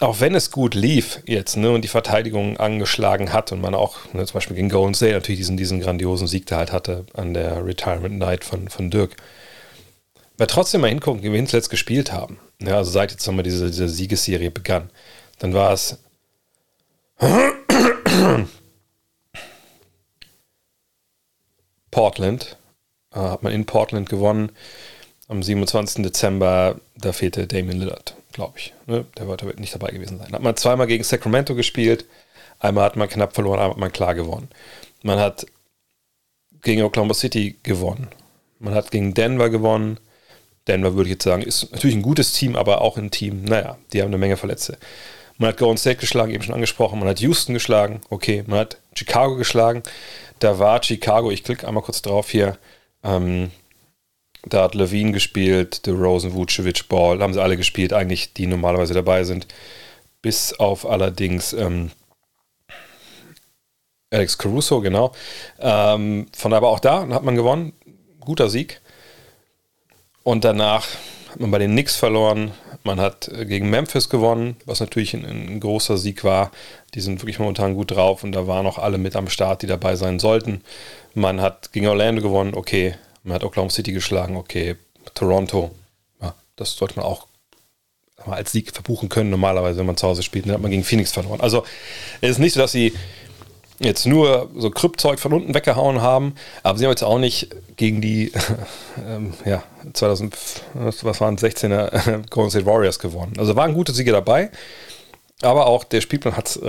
auch wenn es gut lief jetzt ne, und die Verteidigung angeschlagen hat und man auch ne, zum Beispiel gegen Golden State natürlich diesen, diesen grandiosen Sieg da halt hatte an der Retirement Night von, von Dirk, weil trotzdem mal hingucken, wie wir zuletzt gespielt haben. Ja, also seit jetzt nochmal diese, diese Siegesserie begann, dann war es Portland, äh, hat man in Portland gewonnen am 27. Dezember, da fehlte Damien Lillard, glaube ich. Ne? Der wird nicht dabei gewesen sein. Hat man zweimal gegen Sacramento gespielt, einmal hat man knapp verloren, einmal hat man klar gewonnen. Man hat gegen Oklahoma City gewonnen. Man hat gegen Denver gewonnen. Denver würde ich jetzt sagen, ist natürlich ein gutes Team, aber auch ein Team, naja, die haben eine Menge Verletzte. Man hat Golden State geschlagen, eben schon angesprochen. Man hat Houston geschlagen, okay. Man hat Chicago geschlagen. Da war Chicago, ich klicke einmal kurz drauf hier, ähm, da hat Levine gespielt, DeRozan, Vucevic, Ball, haben sie alle gespielt, eigentlich, die normalerweise dabei sind. Bis auf allerdings ähm, Alex Caruso, genau. Ähm, von aber auch da hat man gewonnen. Guter Sieg. Und danach hat man bei den Knicks verloren. Man hat äh, gegen Memphis gewonnen, was natürlich ein, ein, großer Sieg war. Die sind wirklich momentan gut drauf und da waren auch alle mit am Start, die dabei sein sollten. Man hat gegen Orlando gewonnen, okay. Man hat Oklahoma City geschlagen, okay. Toronto, ja, das sollte man auch als Sieg verbuchen können, normalerweise, wenn man zu Hause spielt. Dann hat man gegen Phoenix verloren. Also es ist nicht so, dass sie jetzt nur so Kryptzeug von unten weggehauen haben, aber sie haben jetzt auch nicht gegen die ähm, ja, 2000, was waren 16er Golden State Warriors gewonnen. Also waren gute Siege dabei, aber auch der Spielplan hat es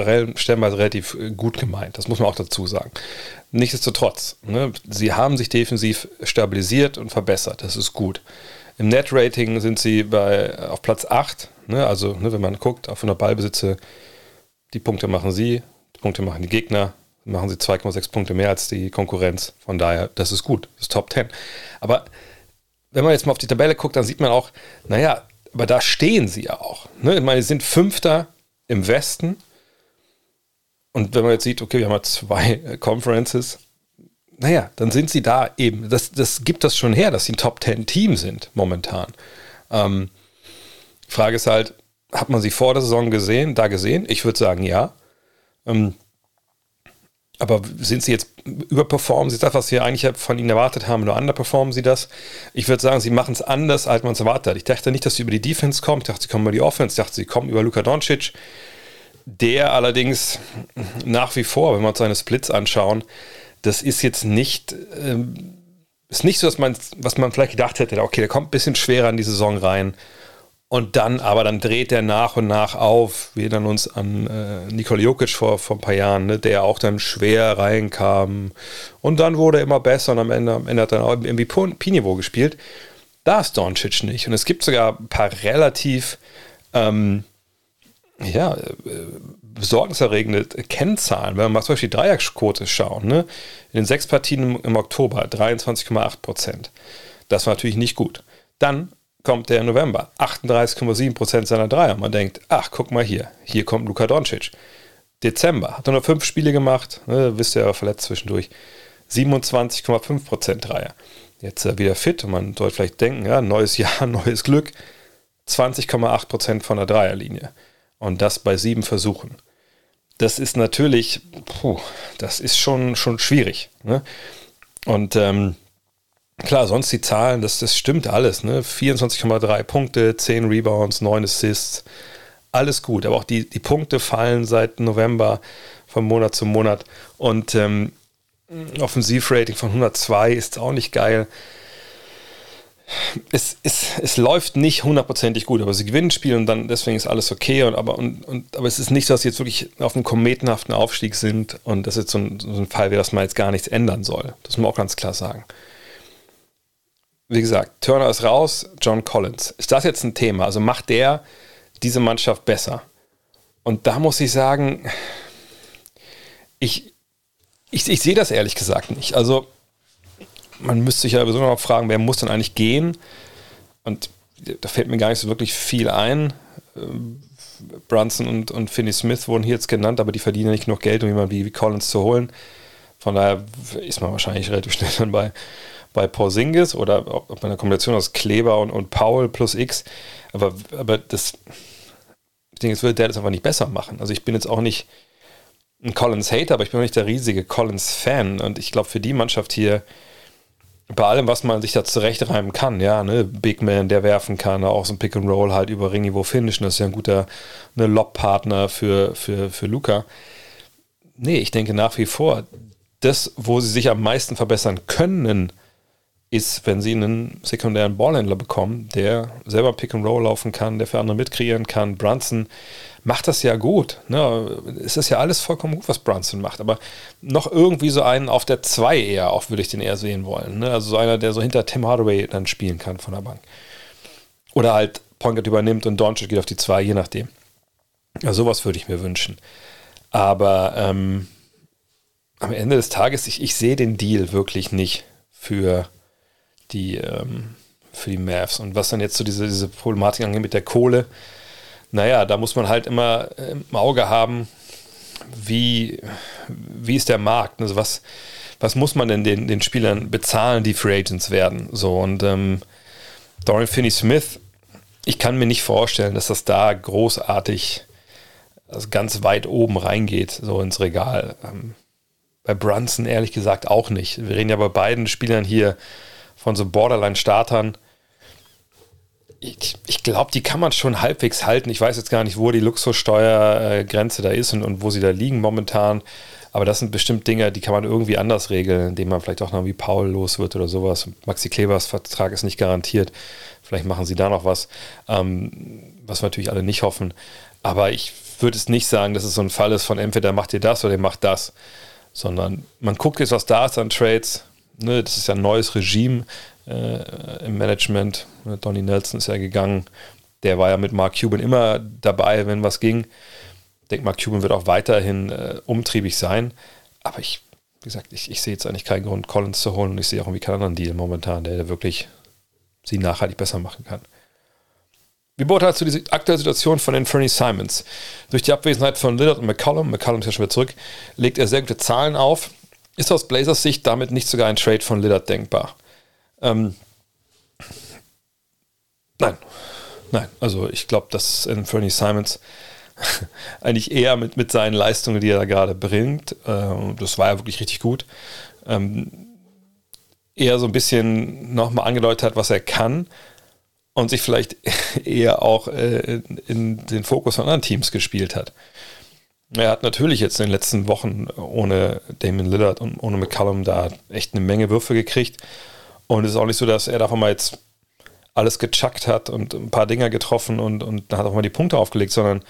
stellenweise relativ gut gemeint, das muss man auch dazu sagen. Nichtsdestotrotz, ne, sie haben sich defensiv stabilisiert und verbessert, das ist gut. Im Net-Rating sind sie bei, auf Platz 8, ne, also ne, wenn man guckt, auf 100 Ballbesitze, die Punkte machen sie, Punkte machen die Gegner, machen sie 2,6 Punkte mehr als die Konkurrenz. Von daher, das ist gut, das ist Top 10. Aber wenn man jetzt mal auf die Tabelle guckt, dann sieht man auch, naja, aber da stehen sie ja auch. Ne? Ich meine, sie sind Fünfter im Westen. Und wenn man jetzt sieht, okay, wir haben ja zwei Conferences, naja, dann sind sie da eben. Das, das gibt das schon her, dass sie ein Top 10 Team sind momentan. Ähm, Frage ist halt, hat man sie vor der Saison gesehen, da gesehen? Ich würde sagen, ja. Ähm, aber sind sie jetzt überperformen sie das, was wir eigentlich von ihnen erwartet haben, oder underperformen sie das? Ich würde sagen, sie machen es anders, als man es erwartet hat. Ich dachte nicht, dass sie über die Defense kommen, ich dachte, sie kommen über die Offense, ich dachte, sie kommen über Luka Doncic, der allerdings nach wie vor, wenn wir uns seine Splits anschauen, das ist jetzt nicht, ähm, ist nicht so, dass man, was man vielleicht gedacht hätte, okay, der kommt ein bisschen schwerer in die Saison rein und dann, aber dann dreht er nach und nach auf. Wir erinnern uns an äh, Nikola Jokic vor, vor ein paar Jahren, ne, der auch dann schwer reinkam. Und dann wurde er immer besser und am Ende, am Ende hat er auch im MVP-Niveau gespielt. Da ist Doncic nicht. Und es gibt sogar ein paar relativ ähm, ja, äh, besorgniserregende Kennzahlen. Wenn wir mal zum Beispiel die Dreierquote schauen, ne? in den sechs Partien im, im Oktober 23,8 Prozent. Das war natürlich nicht gut. Dann kommt der November. 38,7% seiner Dreier. Man denkt, ach, guck mal hier, hier kommt Luka Doncic. Dezember hat er nur fünf Spiele gemacht, ne, wisst ihr, er verletzt zwischendurch. 27,5% Dreier. Jetzt äh, wieder fit und man sollte vielleicht denken, ja, neues Jahr, neues Glück. 20,8% von der Dreierlinie. Und das bei sieben Versuchen. Das ist natürlich, puh, das ist schon, schon schwierig. Ne? Und ähm, Klar, sonst die Zahlen, das, das stimmt alles. Ne? 24,3 Punkte, 10 Rebounds, 9 Assists, alles gut. Aber auch die, die Punkte fallen seit November von Monat zu Monat. Und ähm, Offensivrating von 102 ist auch nicht geil. Es, es, es läuft nicht hundertprozentig gut, aber sie gewinnen Spiel und dann deswegen ist alles okay. Und, aber, und, und, aber es ist nicht so, dass sie jetzt wirklich auf einem kometenhaften Aufstieg sind und das ist jetzt so ein, so ein Fall wie, dass man jetzt gar nichts ändern soll. Das muss man auch ganz klar sagen wie gesagt, Turner ist raus, John Collins. Ist das jetzt ein Thema? Also macht der diese Mannschaft besser? Und da muss ich sagen, ich, ich, ich sehe das ehrlich gesagt nicht. Also man müsste sich ja sowieso noch fragen, wer muss denn eigentlich gehen? Und da fällt mir gar nicht so wirklich viel ein. Brunson und, und Finney Smith wurden hier jetzt genannt, aber die verdienen nicht genug Geld, um jemanden wie, wie Collins zu holen. Von daher ist man wahrscheinlich relativ schnell dann bei, bei Porzingis oder bei einer Kombination aus Kleber und, und Paul plus X. Aber, aber das Ding ist, würde der das einfach nicht besser machen. Also ich bin jetzt auch nicht ein Collins-Hater, aber ich bin auch nicht der riesige Collins-Fan. Und ich glaube, für die Mannschaft hier, bei allem, was man sich da zurechtreimen kann, ja, ne, Big Man, der werfen kann, auch so ein Pick and Roll halt über Ringniveau finishen, das ist ja ein guter ne, Lob-Partner für, für, für Luca. Nee, ich denke nach wie vor, das, wo sie sich am meisten verbessern können, ist, wenn sie einen sekundären Ballhändler bekommen, der selber Pick and Roll laufen kann, der für andere mitkreieren kann. Brunson macht das ja gut. Ne? Es ist ja alles vollkommen gut, was Brunson macht. Aber noch irgendwie so einen auf der 2 eher, auch würde ich den eher sehen wollen. Ne? Also so einer, der so hinter Tim Hardaway dann spielen kann von der Bank. Oder halt Poingat übernimmt und Doncic geht auf die 2, je nachdem. Ja, sowas würde ich mir wünschen. Aber ähm, am Ende des Tages, ich, ich sehe den Deal wirklich nicht für die, ähm, für die Mavs. Und was dann jetzt so diese, diese Problematik angeht mit der Kohle, naja, da muss man halt immer im Auge haben, wie, wie ist der Markt? Also was, was muss man denn den, den Spielern bezahlen, die Free Agents werden? So, und ähm, Dorian Finney-Smith, ich kann mir nicht vorstellen, dass das da großartig also ganz weit oben reingeht, so ins Regal. Ähm, bei Brunson ehrlich gesagt auch nicht. Wir reden ja bei beiden Spielern hier von so Borderline-Startern. Ich, ich glaube, die kann man schon halbwegs halten. Ich weiß jetzt gar nicht, wo die Luxussteuergrenze da ist und, und wo sie da liegen momentan. Aber das sind bestimmt Dinge, die kann man irgendwie anders regeln, indem man vielleicht auch noch wie Paul los wird oder sowas. Maxi Klebers Vertrag ist nicht garantiert. Vielleicht machen sie da noch was, ähm, was wir natürlich alle nicht hoffen. Aber ich würde es nicht sagen, dass es so ein Fall ist von entweder macht ihr das oder ihr macht das, sondern man guckt jetzt, was da ist an Trades, ne, das ist ja ein neues Regime äh, im Management. Donny Nelson ist ja gegangen. Der war ja mit Mark Cuban immer dabei, wenn was ging. Ich denke, Mark Cuban wird auch weiterhin äh, umtriebig sein. Aber ich, wie gesagt, ich, ich sehe jetzt eigentlich keinen Grund, Collins zu holen und ich sehe auch irgendwie keinen anderen Deal momentan, der wirklich sie nachhaltig besser machen kann. Wie beurteilst du die aktuelle Situation von Anthony Simons? Durch die Abwesenheit von Lillard und McCollum, McCollum ist ja schon wieder zurück, legt er sehr gute Zahlen auf. Ist aus Blazers Sicht damit nicht sogar ein Trade von Lillard denkbar? Ähm, nein, nein. Also ich glaube, dass Anthony Simons eigentlich eher mit, mit seinen Leistungen, die er da gerade bringt, äh, das war ja wirklich richtig gut, ähm, eher so ein bisschen nochmal angedeutet hat, was er kann und sich vielleicht eher auch äh, in den Fokus von anderen Teams gespielt hat. Er hat natürlich jetzt in den letzten Wochen ohne Damon Lillard und ohne McCallum da echt eine Menge Würfe gekriegt. Und es ist auch nicht so, dass er davon mal jetzt alles gechuckt hat und ein paar Dinger getroffen und, und hat auch mal die Punkte aufgelegt, sondern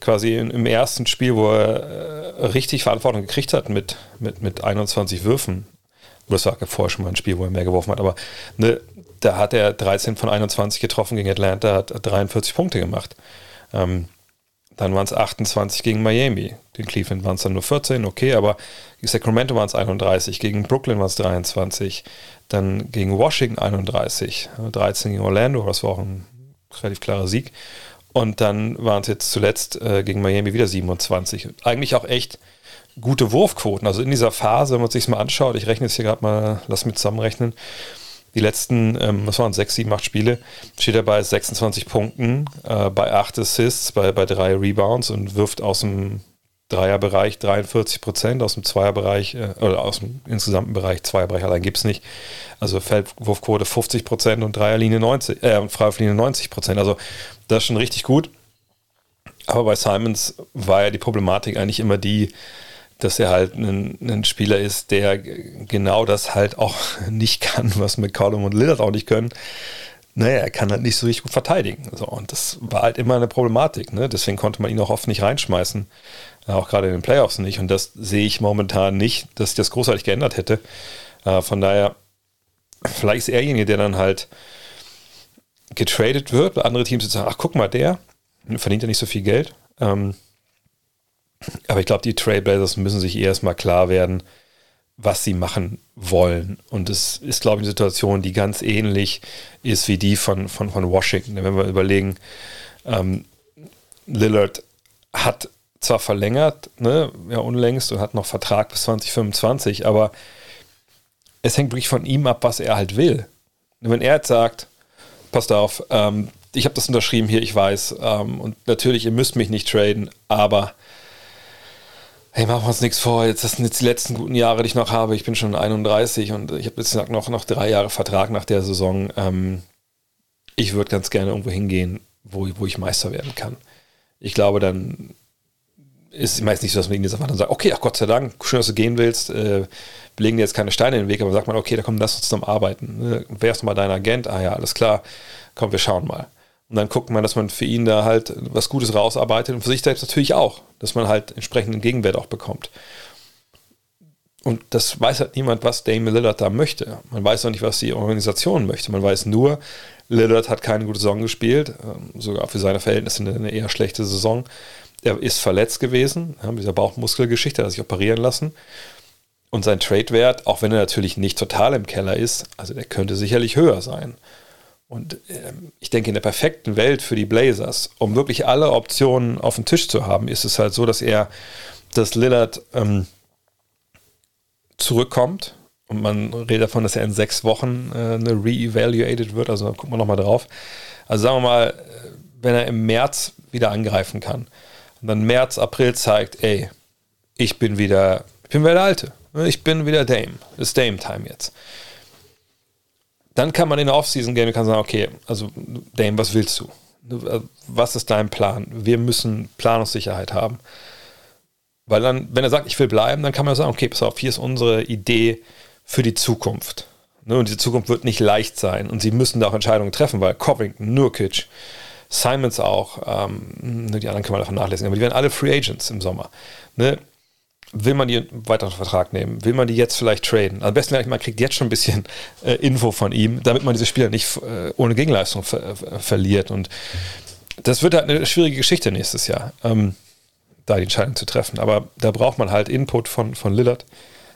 quasi im ersten Spiel, wo er äh, richtig Verantwortung gekriegt hat mit, mit, mit 21 Würfen. Das war vorher schon mal ein Spiel, wo er mehr geworfen hat, aber ne, da hat er 13 von 21 getroffen gegen Atlanta, hat 43 Punkte gemacht. Ähm, dann waren es 28 gegen Miami. Den Cleveland waren es dann nur 14, okay, aber Sacramento waren es 31, gegen Brooklyn waren es 23, dann gegen Washington 31, 13 gegen Orlando, das war auch ein relativ klarer Sieg. Und dann waren es jetzt zuletzt äh, gegen Miami wieder 27. Eigentlich auch echt gute Wurfquoten. Also in dieser Phase, wenn man sich mal anschaut, ich rechne es hier gerade mal, lass mich zusammenrechnen, die letzten, ähm, was waren 6, 7, 8 Spiele, steht er bei 26 Punkten, äh, bei 8 Assists, bei, bei 3 Rebounds und wirft aus dem Dreierbereich 43 Prozent, aus dem Zweierbereich, äh, oder aus dem insgesamten Bereich, Zweierbereich allein gibt es nicht. Also Feldwurfquote 50 Prozent und Dreierlinie 90, äh, Freiwurflinie 90 Prozent. Also das ist schon richtig gut. Aber bei Simons war ja die Problematik eigentlich immer die, dass er halt ein, ein, Spieler ist, der genau das halt auch nicht kann, was McCollum und Lillard auch nicht können. Naja, er kann halt nicht so richtig gut verteidigen. So, und das war halt immer eine Problematik. Ne? Deswegen konnte man ihn auch oft nicht reinschmeißen. Äh, auch gerade in den Playoffs nicht. Und das sehe ich momentan nicht, dass sich das großartig geändert hätte. Äh, von daher, vielleicht ist er derjenige, der dann halt getradet wird. Andere Teams sagen, ach guck mal, der verdient ja nicht so viel Geld. Ähm, aber ich glaube, die Trailblazers müssen sich erstmal klar werden, was sie machen wollen. Und es ist, glaube ich, eine Situation, die ganz ähnlich ist wie die von, von, von Washington. Wenn wir überlegen, ähm, Lillard hat zwar verlängert, ne, ja, unlängst und hat noch Vertrag bis 2025, aber es hängt wirklich von ihm ab, was er halt will. Wenn er jetzt sagt, passt auf, ähm, ich habe das unterschrieben hier, ich weiß, ähm, und natürlich, ihr müsst mich nicht traden, aber hey, machen wir uns nichts vor, jetzt das sind jetzt die letzten guten Jahre, die ich noch habe. Ich bin schon 31 und ich habe jetzt noch, noch drei Jahre Vertrag nach der Saison. Ähm, ich würde ganz gerne irgendwo hingehen, wo, wo ich Meister werden kann. Ich glaube, dann ist meist nicht so, dass man ihnen jetzt einfach dann sagt, okay, ach Gott sei Dank, schön, dass du gehen willst, äh, wir legen dir jetzt keine Steine in den Weg, aber sagt man, okay, da komm, lass uns zusammen arbeiten. Ne? Wer ist mal dein Agent? Ah ja, alles klar, komm, wir schauen mal. Und dann guckt man, dass man für ihn da halt was Gutes rausarbeitet und für sich selbst natürlich auch, dass man halt entsprechenden Gegenwert auch bekommt. Und das weiß halt niemand, was Damon Lillard da möchte. Man weiß auch nicht, was die Organisation möchte. Man weiß nur, Lillard hat keine gute Saison gespielt, ähm, sogar für seine Verhältnisse eine eher schlechte Saison. Er ist verletzt gewesen, mit dieser Bauchmuskelgeschichte, hat er sich operieren lassen. Und sein Trade-Wert, auch wenn er natürlich nicht total im Keller ist, also der könnte sicherlich höher sein. Und ähm, ich denke, in der perfekten Welt für die Blazers, um wirklich alle Optionen auf dem Tisch zu haben, ist es halt so, dass er, dass Lillard ähm, zurückkommt und man redet davon, dass er in sechs Wochen äh, eine re-evaluated wird, also gucken wir nochmal drauf. Also sagen wir mal, wenn er im März wieder angreifen kann und dann März, April zeigt, ey, ich bin wieder, ich bin wieder der Alte, ich bin wieder Dame, es ist Dame-Time jetzt. Dann kann man in der Offseason gehen und kann sagen, okay, also Dame, was willst du? Was ist dein Plan? Wir müssen Planungssicherheit haben. Weil dann, wenn er sagt, ich will bleiben, dann kann man sagen, okay, pass auf, hier ist unsere Idee für die Zukunft. Ne, und diese Zukunft wird nicht leicht sein. Und sie müssen da auch Entscheidungen treffen, weil Covington, Nurkic, Simons auch, ähm, ne, die anderen kann man davon nachlesen, aber die werden alle Free Agents im Sommer. Ne? Will man die einen weiteren Vertrag nehmen? Will man die jetzt vielleicht traden? Am besten wäre, man kriegt jetzt schon ein bisschen äh, Info von ihm, damit man diese Spieler nicht äh, ohne Gegenleistung ver äh, verliert. Und das wird halt eine schwierige Geschichte nächstes Jahr. Ähm, da die Entscheidung zu treffen. Aber da braucht man halt Input von, von Lillard.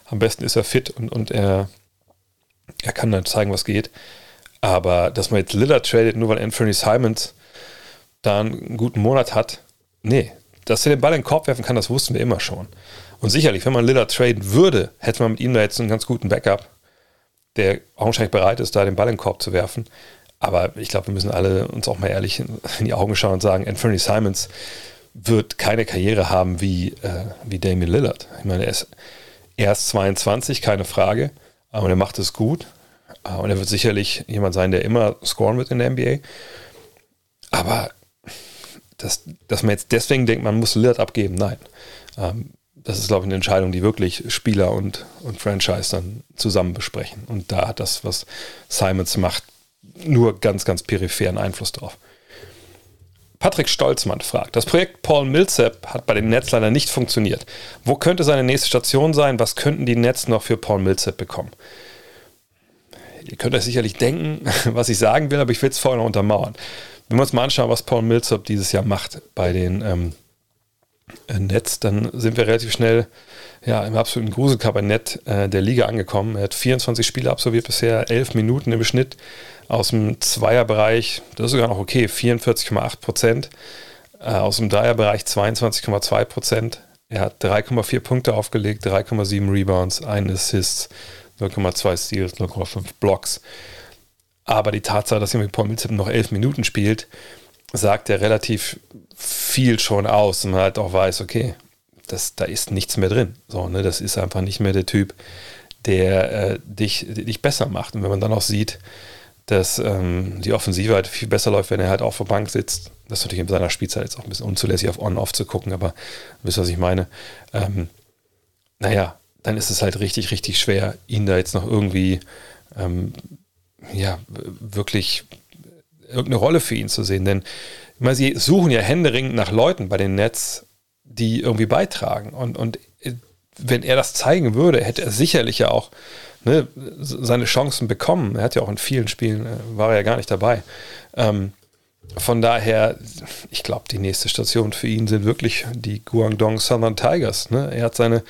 Am besten ist er fit und, und er, er kann dann zeigen, was geht. Aber dass man jetzt Lillard tradet, nur weil Anthony Simons da einen guten Monat hat, nee. Dass er den Ball in den Korb werfen kann, das wussten wir immer schon. Und sicherlich, wenn man Lillard traden würde, hätte man mit ihm da jetzt einen ganz guten Backup, der augenscheinlich bereit ist, da den Ball in den Korb zu werfen. Aber ich glaube, wir müssen alle uns auch mal ehrlich in die Augen schauen und sagen, Anthony Simons wird keine Karriere haben wie, äh, wie Damian Lillard. Ich meine, er ist erst 22, keine Frage, aber er macht es gut. Äh, und er wird sicherlich jemand sein, der immer scoren wird in der NBA. Aber dass, dass man jetzt deswegen denkt, man muss Lillard abgeben, nein. Ähm, das ist, glaube ich, eine Entscheidung, die wirklich Spieler und, und Franchise dann zusammen besprechen. Und da hat das, was Simons macht, nur ganz, ganz peripheren Einfluss drauf. Patrick Stolzmann fragt, das Projekt Paul Millsap hat bei den Nets leider nicht funktioniert. Wo könnte seine nächste Station sein? Was könnten die Nets noch für Paul Millsap bekommen? Ihr könnt euch sicherlich denken, was ich sagen will, aber ich will es vorher noch untermauern. Wenn wir uns mal anschauen, was Paul Millsap dieses Jahr macht bei den ähm, Nets, dann sind wir relativ schnell ja, im absoluten Gruselkabinett äh, der Liga angekommen. Er hat 24 Spiele absolviert bisher, 11 Minuten im Schnitt, aus dem Zweierbereich, das ist sogar noch okay, 44,8 Prozent. Äh, aus dem Dreierbereich 22,2 Prozent. Er hat 3,4 Punkte aufgelegt, 3,7 Rebounds, 1 Assist, 0,2 Steals, 0,5 Blocks. Aber die Tatsache, dass er mit Paul Millsap noch 11 Minuten spielt, sagt ja relativ viel schon aus und man halt auch weiß, okay, das, da ist nichts mehr drin. So, ne, das ist einfach nicht mehr der Typ, der äh, dich, dich besser macht. Und wenn man dann auch sieht, dass ähm, die Offensive halt viel besser läuft, wenn er halt auf der Bank sitzt. Das ist natürlich in seiner Spielzeit jetzt auch ein bisschen unzulässig auf On-Off zu gucken, aber wisst ihr, was ich meine? Ähm, naja, dann ist es halt richtig, richtig schwer, ihn da jetzt noch irgendwie, ähm, ja, wirklich irgendeine Rolle für ihn zu sehen. Denn ich meine, sie suchen ja händeringend nach Leuten bei den Nets, die irgendwie beitragen. Und, und äh, wenn er das zeigen würde, hätte er sicherlich ja auch ne, seine Chancen bekommen. Er hat ja auch in vielen Spielen, äh, war er ja gar nicht dabei. Ähm, von daher, ich glaube, die nächste Station für ihn sind wirklich die Guangdong Southern Tigers. Ne? Er hat seine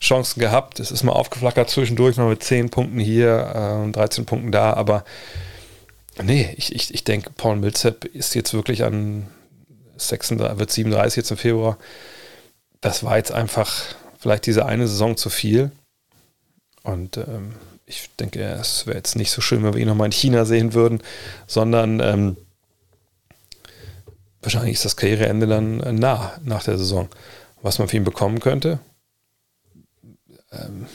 Chancen gehabt. Es ist mal aufgeflackert zwischendurch, mal mit 10 Punkten hier und äh, 13 Punkten da. Aber nee, ich, ich, ich denke, Paul Millsap ist jetzt wirklich an, 36, wird 37 jetzt im Februar. Das war jetzt einfach vielleicht diese eine Saison zu viel. Und ähm, ich denke, es wäre jetzt nicht so schön, wenn wir ihn nochmal in China sehen würden, sondern ähm, wahrscheinlich ist das Karriereende dann äh, nah nach der Saison. Was man für ihn bekommen könnte? Ähm,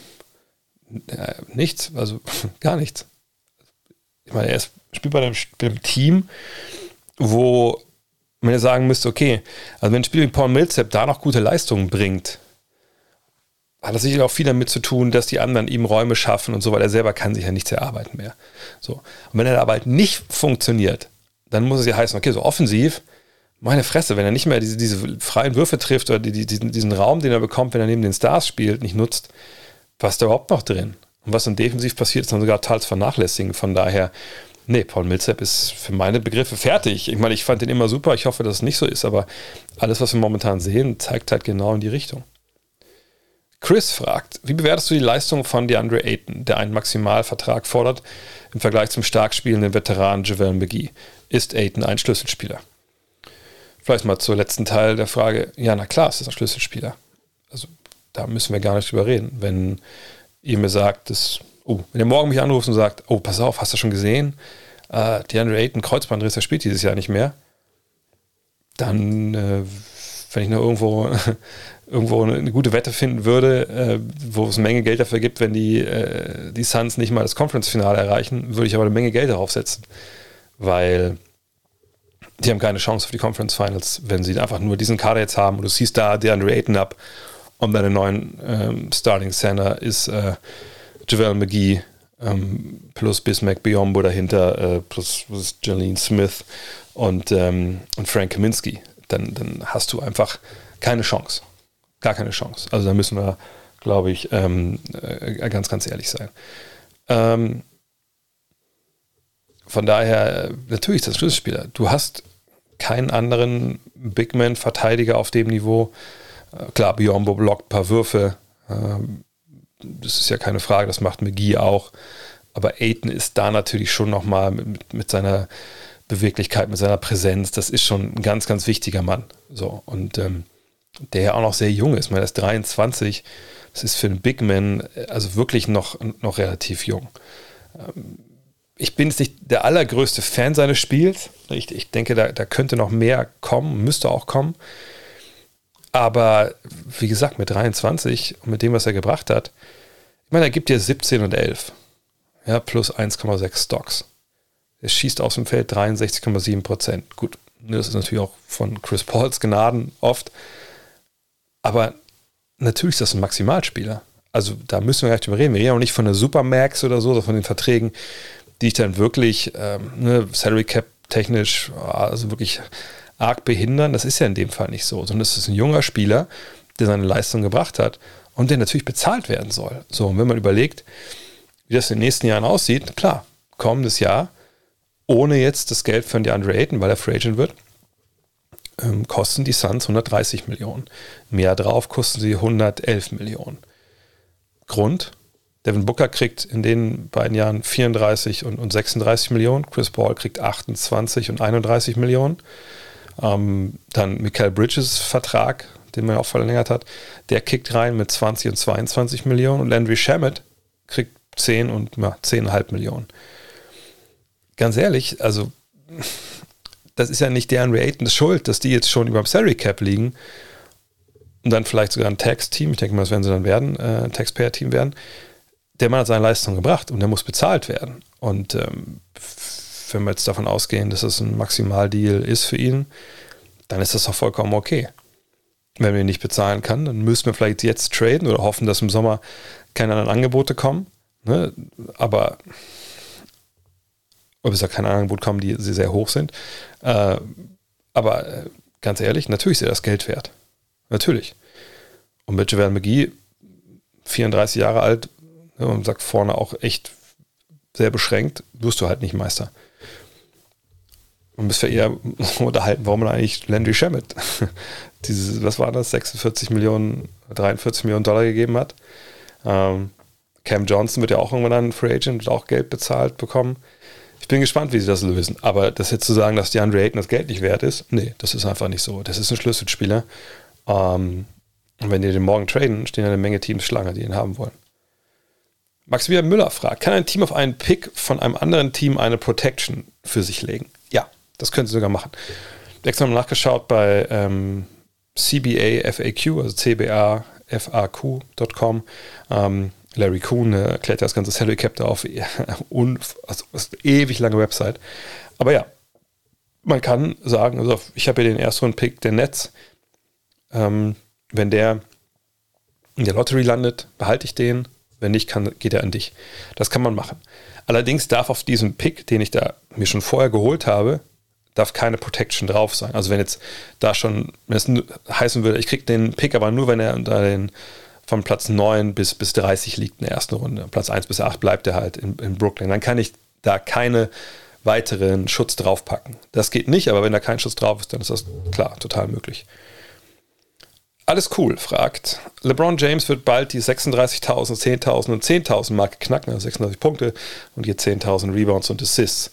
äh, nichts, also gar nichts. Ich meine, er ist, spielt bei einem, einem Team, wo man ja sagen müsste, okay, also wenn ein Spieler wie Paul Millsap da noch gute Leistungen bringt, hat das sicherlich auch viel damit zu tun, dass die anderen ihm Räume schaffen und so, weil er selber kann sich ja nichts erarbeiten mehr. So. Und wenn er aber halt nicht funktioniert, dann muss es ja heißen, okay, so offensiv, meine Fresse, wenn er nicht mehr diese, diese freien Würfe trifft oder die, die, diesen, diesen Raum, den er bekommt, wenn er neben den Stars spielt, nicht nutzt, was ist da überhaupt noch drin? Und was dann defensiv passiert, ist dann sogar teils vernachlässigen. Von daher, nee, Paul Millsap ist für meine Begriffe fertig. Ich meine, ich fand den immer super. Ich hoffe, dass es nicht so ist, aber alles, was wir momentan sehen, zeigt halt genau in die Richtung. Chris fragt, wie bewertest du die Leistung von DeAndre Ayton, der einen Maximalvertrag fordert im Vergleich zum stark spielenden Veteran JaVale McGee? Ist Ayton ein Schlüsselspieler? Vielleicht mal zur letzten Teil der Frage. Ja, na klar, es ist ein Schlüsselspieler. Also da müssen wir gar nicht drüber reden. Wenn ihr mir sagt, dass, oh, wenn ihr morgen mich anruft und sagt, oh, pass auf, hast du schon gesehen? Äh, DeAndre Ayton, Kreuzbandriss, der spielt dieses Jahr nicht mehr. Dann, äh, wenn ich noch irgendwo irgendwo eine gute Wette finden würde, äh, wo es eine Menge Geld dafür gibt, wenn die, äh, die Suns nicht mal das Conference-Finale erreichen, würde ich aber eine Menge Geld darauf setzen. Weil die haben keine Chance auf die Conference Finals, wenn sie einfach nur diesen Kader jetzt haben und du siehst da DeAndre Ayton ab und deine neuen ähm, Starting Center ist äh, JaVale McGee ähm, plus Bismack Biombo dahinter, äh, plus, plus Jalene Smith und, ähm, und Frank Kaminsky. Dann, dann hast du einfach keine Chance gar keine Chance. Also da müssen wir, glaube ich, ähm, äh, ganz, ganz ehrlich sein. Ähm, von daher, natürlich ist das Schlüsselspieler. Du hast keinen anderen Bigman-Verteidiger auf dem Niveau. Äh, klar, Biombo blockt ein paar Würfe. Ähm, das ist ja keine Frage, das macht McGee auch. Aber Aiton ist da natürlich schon nochmal mit, mit seiner Beweglichkeit, mit seiner Präsenz, das ist schon ein ganz, ganz wichtiger Mann. So, und ähm, der ja auch noch sehr jung ist. Ich meine, er ist 23. Das ist für einen Big Man also wirklich noch, noch relativ jung. Ähm, ich bin jetzt nicht der allergrößte Fan seines Spiels. Ich, ich denke, da, da könnte noch mehr kommen, müsste auch kommen. Aber wie gesagt, mit 23 und mit dem, was er gebracht hat, ich meine, er gibt dir 17 und 11. Ja, plus 1,6 Stocks. Er schießt aus dem Feld 63,7 Prozent. Gut, das ist natürlich auch von Chris Pauls Gnaden oft. Aber natürlich ist das ein Maximalspieler. Also da müssen wir gleich drüber reden. Wir reden auch nicht von der Supermax oder so, sondern von den Verträgen, die ich dann wirklich ähm, ne, Salary Cap technisch also wirklich arg behindern. Das ist ja in dem Fall nicht so, sondern es ist ein junger Spieler, der seine Leistung gebracht hat und der natürlich bezahlt werden soll. So, und wenn man überlegt, wie das in den nächsten Jahren aussieht, klar, kommendes Jahr, ohne jetzt das Geld von DeAndre Ayton, weil er Free Agent wird, ähm, kosten die Suns 130 Millionen. Mehr drauf kosten sie 111 Millionen. Grund? Devin Booker kriegt in den beiden Jahren 34 und, und 36 Millionen. Chris Paul kriegt 28 und 31 Millionen. Ähm, dann Michael Bridges Vertrag, den man auch verlängert hat, der kickt rein mit 20 und 22 Millionen. Und Landry Shamet kriegt 10 und ja, 10,5 Millionen. Ganz ehrlich, also das ist ja nicht deren Reatons Schuld, dass die jetzt schon über dem Salary Cap liegen und dann vielleicht sogar ein Tax-Team, ich denke mal, das werden sie dann werden, äh, ein Taxpayer-Team werden. Der Mann hat seine Leistung gebracht und der muss bezahlt werden. Und ähm, wenn wir jetzt davon ausgehen, dass es ein Maximaldeal ist für ihn, dann ist das doch vollkommen okay. Wenn wir ihn nicht bezahlen kann, dann müssen wir vielleicht jetzt traden oder hoffen, dass im Sommer keine anderen Angebote kommen. Ne? Aber ob es da kein Angebot kommen, die sehr hoch sind. Äh, aber äh, ganz ehrlich, natürlich ist er das Geld wert. Natürlich. Und mit Javel McGee, 34 Jahre alt, ne, und sagt vorne auch echt sehr beschränkt, wirst du halt nicht Meister. Man müsste eher unterhalten, warum man eigentlich Landry Shamet, diese, was war das, 46 Millionen, 43 Millionen Dollar gegeben hat. Ähm, Cam Johnson wird ja auch irgendwann ein Free Agent und auch Geld bezahlt bekommen bin gespannt, wie sie das lösen. Aber das jetzt zu sagen, dass DeAndre Ayton das Geld nicht wert ist, nee, das ist einfach nicht so. Das ist ein Schlüsselspieler. Ähm, und wenn die den morgen traden, stehen eine Menge Teams Schlange, die ihn haben wollen. Maximilian Müller fragt, kann ein Team auf einen Pick von einem anderen Team eine Protection für sich legen? Das können sie sogar machen. Extra mal nachgeschaut bei ähm, CBA FAQ, also cbafaq.com. Ähm, Larry Kuhn äh, erklärt das ganze Salary Cap da auf. Also, ewig lange Website. Aber ja, man kann sagen, also ich habe ja den ersten Pick der Nets. Ähm, wenn der in der Lottery landet, behalte ich den. Wenn nicht, kann, geht er an dich. Das kann man machen. Allerdings darf auf diesem Pick, den ich da mir schon vorher geholt habe, darf keine Protection drauf sein. Also wenn jetzt da schon, wenn es heißen würde, ich kriege den Pick aber nur, wenn er unter den von Platz 9 bis, bis 30 liegt in der ersten Runde. Platz 1 bis 8 bleibt er halt in, in Brooklyn. Dann kann ich da keine weiteren Schutz draufpacken. Das geht nicht, aber wenn da kein Schutz drauf ist, dann ist das klar, total möglich. Alles cool, fragt. LeBron James wird bald die 36.000, 10.000 und 10.000 Marke knacken, also 36 Punkte und hier 10.000 Rebounds und Assists.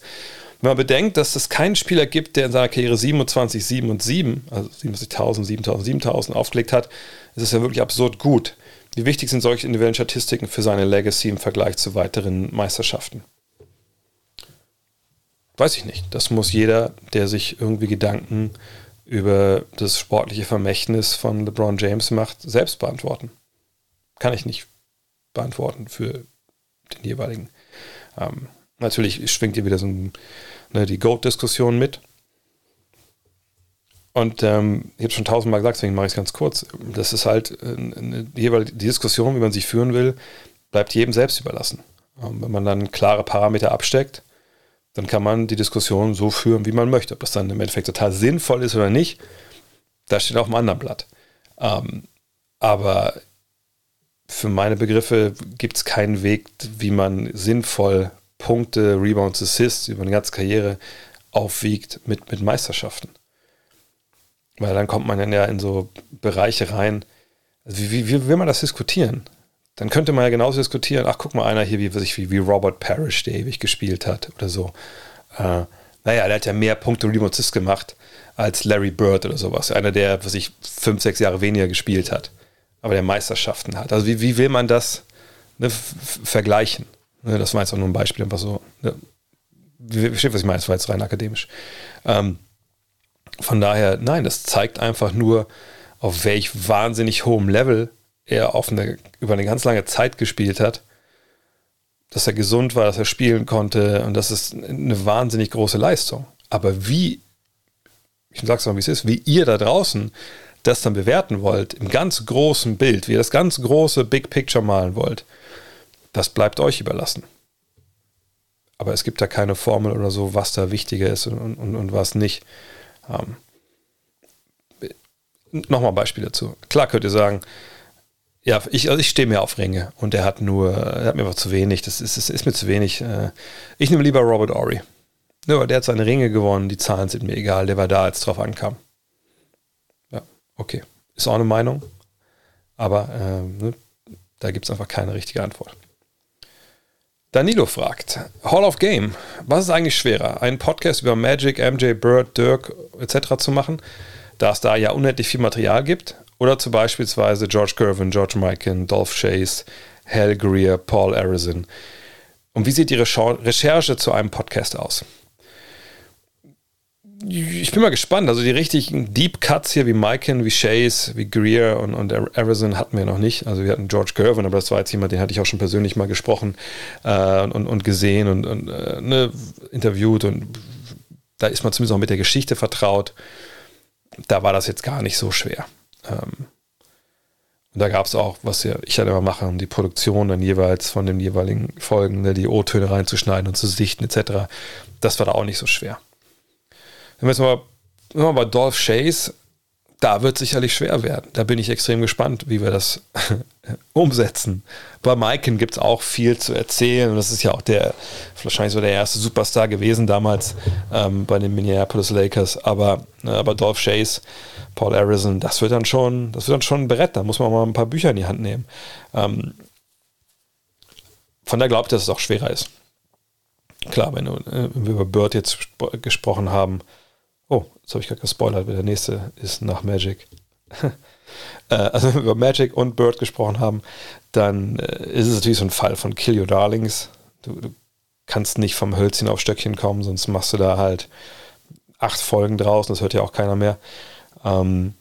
Wenn man bedenkt, dass es keinen Spieler gibt, der in seiner Karriere 27, 7 und 7, also 77.000, 7.000, 7.000 aufgelegt hat, ist es ja wirklich absurd gut. Wie wichtig sind solche individuellen Statistiken für seine Legacy im Vergleich zu weiteren Meisterschaften? Weiß ich nicht. Das muss jeder, der sich irgendwie Gedanken über das sportliche Vermächtnis von LeBron James macht, selbst beantworten. Kann ich nicht beantworten für den jeweiligen. Ähm, natürlich schwingt hier wieder so ein, ne, die Goat-Diskussion mit. Und ähm, ich habe schon tausendmal gesagt, deswegen mache ich es ganz kurz. Das ist halt eine, eine, die Diskussion, wie man sich führen will, bleibt jedem selbst überlassen. Ähm, wenn man dann klare Parameter absteckt, dann kann man die Diskussion so führen, wie man möchte. Ob das dann im Endeffekt total sinnvoll ist oder nicht, das steht auf einem anderen Blatt. Ähm, aber für meine Begriffe gibt es keinen Weg, wie man sinnvoll Punkte, Rebounds, Assists über eine ganze Karriere aufwiegt mit, mit Meisterschaften. Weil dann kommt man dann ja in so Bereiche rein. Also wie, wie, wie will man das diskutieren? Dann könnte man ja genauso diskutieren, ach guck mal, einer hier, wie, wie, wie Robert Parrish, der ewig gespielt hat oder so. Äh, naja, der hat ja mehr Punkte und Assists gemacht als Larry Bird oder sowas. Einer, der, was ich, fünf, sechs Jahre weniger gespielt hat, aber der Meisterschaften hat. Also wie, wie will man das ne, vergleichen? Ne, das war jetzt auch nur ein Beispiel, einfach so. Ne, versteht, was ich meine, das war jetzt rein akademisch. Ähm, von daher, nein, das zeigt einfach nur, auf welch wahnsinnig hohem Level er auf eine, über eine ganz lange Zeit gespielt hat. Dass er gesund war, dass er spielen konnte und das ist eine wahnsinnig große Leistung. Aber wie, ich sag's mal, wie es ist, wie ihr da draußen das dann bewerten wollt, im ganz großen Bild, wie ihr das ganz große Big Picture malen wollt, das bleibt euch überlassen. Aber es gibt da keine Formel oder so, was da wichtiger ist und, und, und was nicht. Ähm, Nochmal Beispiel dazu. Klar könnt ihr sagen, ja, ich, also ich stehe mir auf Ringe und er hat nur, er hat mir einfach zu wenig, das ist, ist, ist mir zu wenig. Äh, ich nehme lieber Robert Ory. Ja, der hat seine Ringe gewonnen, die Zahlen sind mir egal, der war da, als es drauf ankam. Ja, okay. Ist auch eine Meinung, aber äh, ne, da gibt es einfach keine richtige Antwort. Danilo fragt, Hall of Game, was ist eigentlich schwerer, einen Podcast über Magic, MJ, Bird, Dirk etc. zu machen, da es da ja unendlich viel Material gibt, oder zu beispielsweise George Gervin, George Mikan, Dolph Chase, Hal Greer, Paul Arizin. Und wie sieht Ihre Recherche zu einem Podcast aus? Ich bin mal gespannt. Also die richtigen Deep Cuts hier wie Mikan, wie Chase, wie Greer und, und Arizon hatten wir noch nicht. Also wir hatten George Gervin, aber das war jetzt jemand, den hatte ich auch schon persönlich mal gesprochen äh, und, und gesehen und, und äh, ne, interviewt und da ist man zumindest auch mit der Geschichte vertraut. Da war das jetzt gar nicht so schwer. Ähm, und da gab es auch, was ich halt immer mache, um die Produktion dann jeweils von den jeweiligen Folgen, ne, die O-Töne reinzuschneiden und zu sichten etc. Das war da auch nicht so schwer. Wenn wir jetzt mal, mal bei Dolph Chase, da wird sicherlich schwer werden. Da bin ich extrem gespannt, wie wir das umsetzen. Bei Maiken gibt es auch viel zu erzählen. Das ist ja auch der, wahrscheinlich so der erste Superstar gewesen damals ähm, bei den Minneapolis Lakers. Aber, äh, aber Dolph Chase, Paul Arizon, das wird dann schon, das wird dann schon ein Brett. Da muss man mal ein paar Bücher in die Hand nehmen. Ähm, von daher glaubt ich, dass es auch schwerer ist. Klar wenn, äh, wenn wir über Bird jetzt gesprochen haben, oh, jetzt habe ich gerade gespoilert, wer der nächste ist nach Magic. Äh, also wenn wir über Magic und Bird gesprochen haben, dann äh, ist es natürlich so ein Fall von Kill Your Darlings. Du, du kannst nicht vom Hölzchen auf Stöckchen kommen, sonst machst du da halt acht Folgen draus und das hört ja auch keiner mehr. Ähm,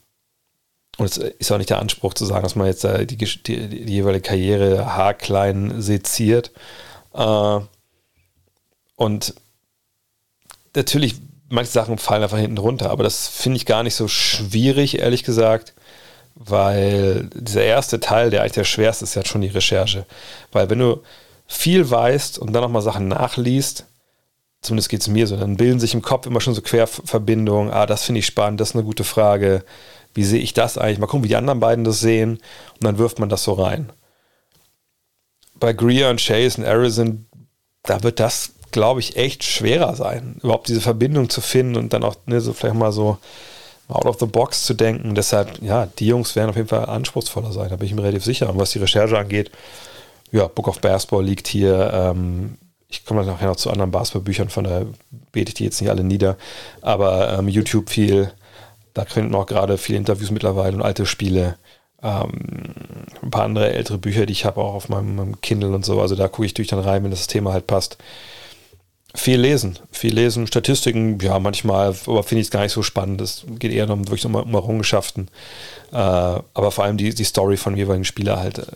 und es ist auch nicht der Anspruch zu sagen, dass man jetzt die, die, die, die jeweilige Karriere haarklein seziert. Äh, und natürlich, manche Sachen fallen einfach hinten runter, aber das finde ich gar nicht so schwierig, ehrlich gesagt, weil dieser erste Teil, der eigentlich der schwerste ist, ja schon die Recherche. Weil wenn du viel weißt und dann nochmal Sachen nachliest, zumindest geht es mir so, dann bilden sich im Kopf immer schon so Querverbindungen. Ah, das finde ich spannend, das ist eine gute Frage. Wie sehe ich das eigentlich? Mal gucken, wie die anderen beiden das sehen. Und dann wirft man das so rein. Bei Greer und Chase und Arizon, da wird das, glaube ich, echt schwerer sein, überhaupt diese Verbindung zu finden und dann auch ne, so vielleicht mal so out of the box zu denken. Deshalb, ja, die Jungs werden auf jeden Fall anspruchsvoller sein, da bin ich mir relativ sicher. Und was die Recherche angeht, ja, Book of Basketball liegt hier. Ähm, ich komme nachher noch zu anderen Basketballbüchern, von daher bete ich die jetzt nicht alle nieder. Aber ähm, YouTube viel, da finden auch gerade viele Interviews mittlerweile und alte Spiele. Ähm, ein paar andere ältere Bücher, die ich habe auch auf meinem, meinem, Kindle und so. Also da gucke ich durch dann rein, wenn das Thema halt passt. Viel lesen, viel lesen, Statistiken, ja, manchmal, aber finde ich es gar nicht so spannend. Es geht eher um, wirklich um, um Errungenschaften. Äh, aber vor allem die, die Story von jeweiligen Spieler halt äh,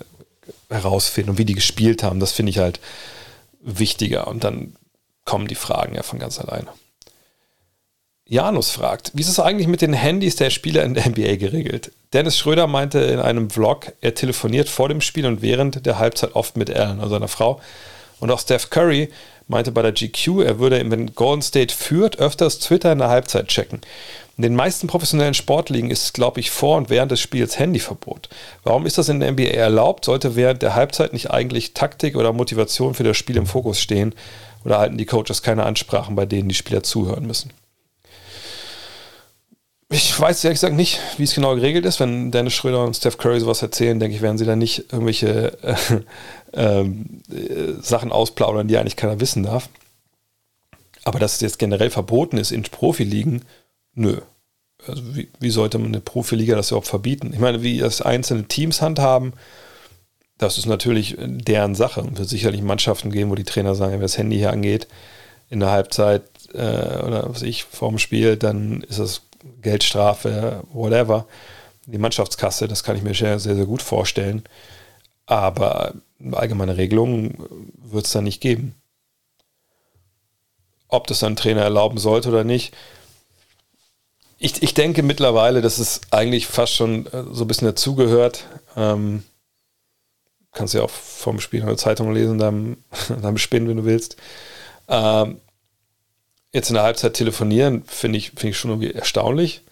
herausfinden und wie die gespielt haben, das finde ich halt wichtiger. Und dann kommen die Fragen ja von ganz alleine. Janus fragt, wie ist es eigentlich mit den Handys der Spieler in der NBA geregelt? Dennis Schröder meinte in einem Vlog, er telefoniert vor dem Spiel und während der Halbzeit oft mit Allen, also seiner Frau. Und auch Steph Curry meinte bei der GQ, er würde, wenn Golden State führt, öfters Twitter in der Halbzeit checken. In den meisten professionellen Sportligen ist, glaube ich, vor und während des Spiels Handyverbot. Warum ist das in der NBA erlaubt? Sollte während der Halbzeit nicht eigentlich Taktik oder Motivation für das Spiel im Fokus stehen? Oder halten die Coaches keine Ansprachen, bei denen die Spieler zuhören müssen? Ich weiß ehrlich gesagt nicht, wie es genau geregelt ist. Wenn Dennis Schröder und Steph Curry sowas erzählen, denke ich, werden sie dann nicht irgendwelche äh, äh, Sachen ausplaudern, die eigentlich keiner wissen darf. Aber dass es jetzt generell verboten ist in Profiligen, nö. Also wie, wie sollte man eine Profiliga das überhaupt verbieten? Ich meine, wie das einzelne Teams handhaben, das ist natürlich deren Sache. Es wird sicherlich Mannschaften geben, wo die Trainer sagen, wenn das Handy hier angeht, in der Halbzeit äh, oder was ich vorm Spiel, dann ist das Geldstrafe, whatever. Die Mannschaftskasse, das kann ich mir sehr, sehr, sehr gut vorstellen. Aber eine allgemeine Regelung wird es da nicht geben. Ob das ein Trainer erlauben sollte oder nicht. Ich, ich denke mittlerweile, dass es eigentlich fast schon äh, so ein bisschen dazugehört. Ähm, kannst ja auch vom Spiel in der Zeitung lesen, dann, dann spinnen, wenn du willst. Ähm, jetzt in der Halbzeit telefonieren, finde ich, find ich schon irgendwie erstaunlich.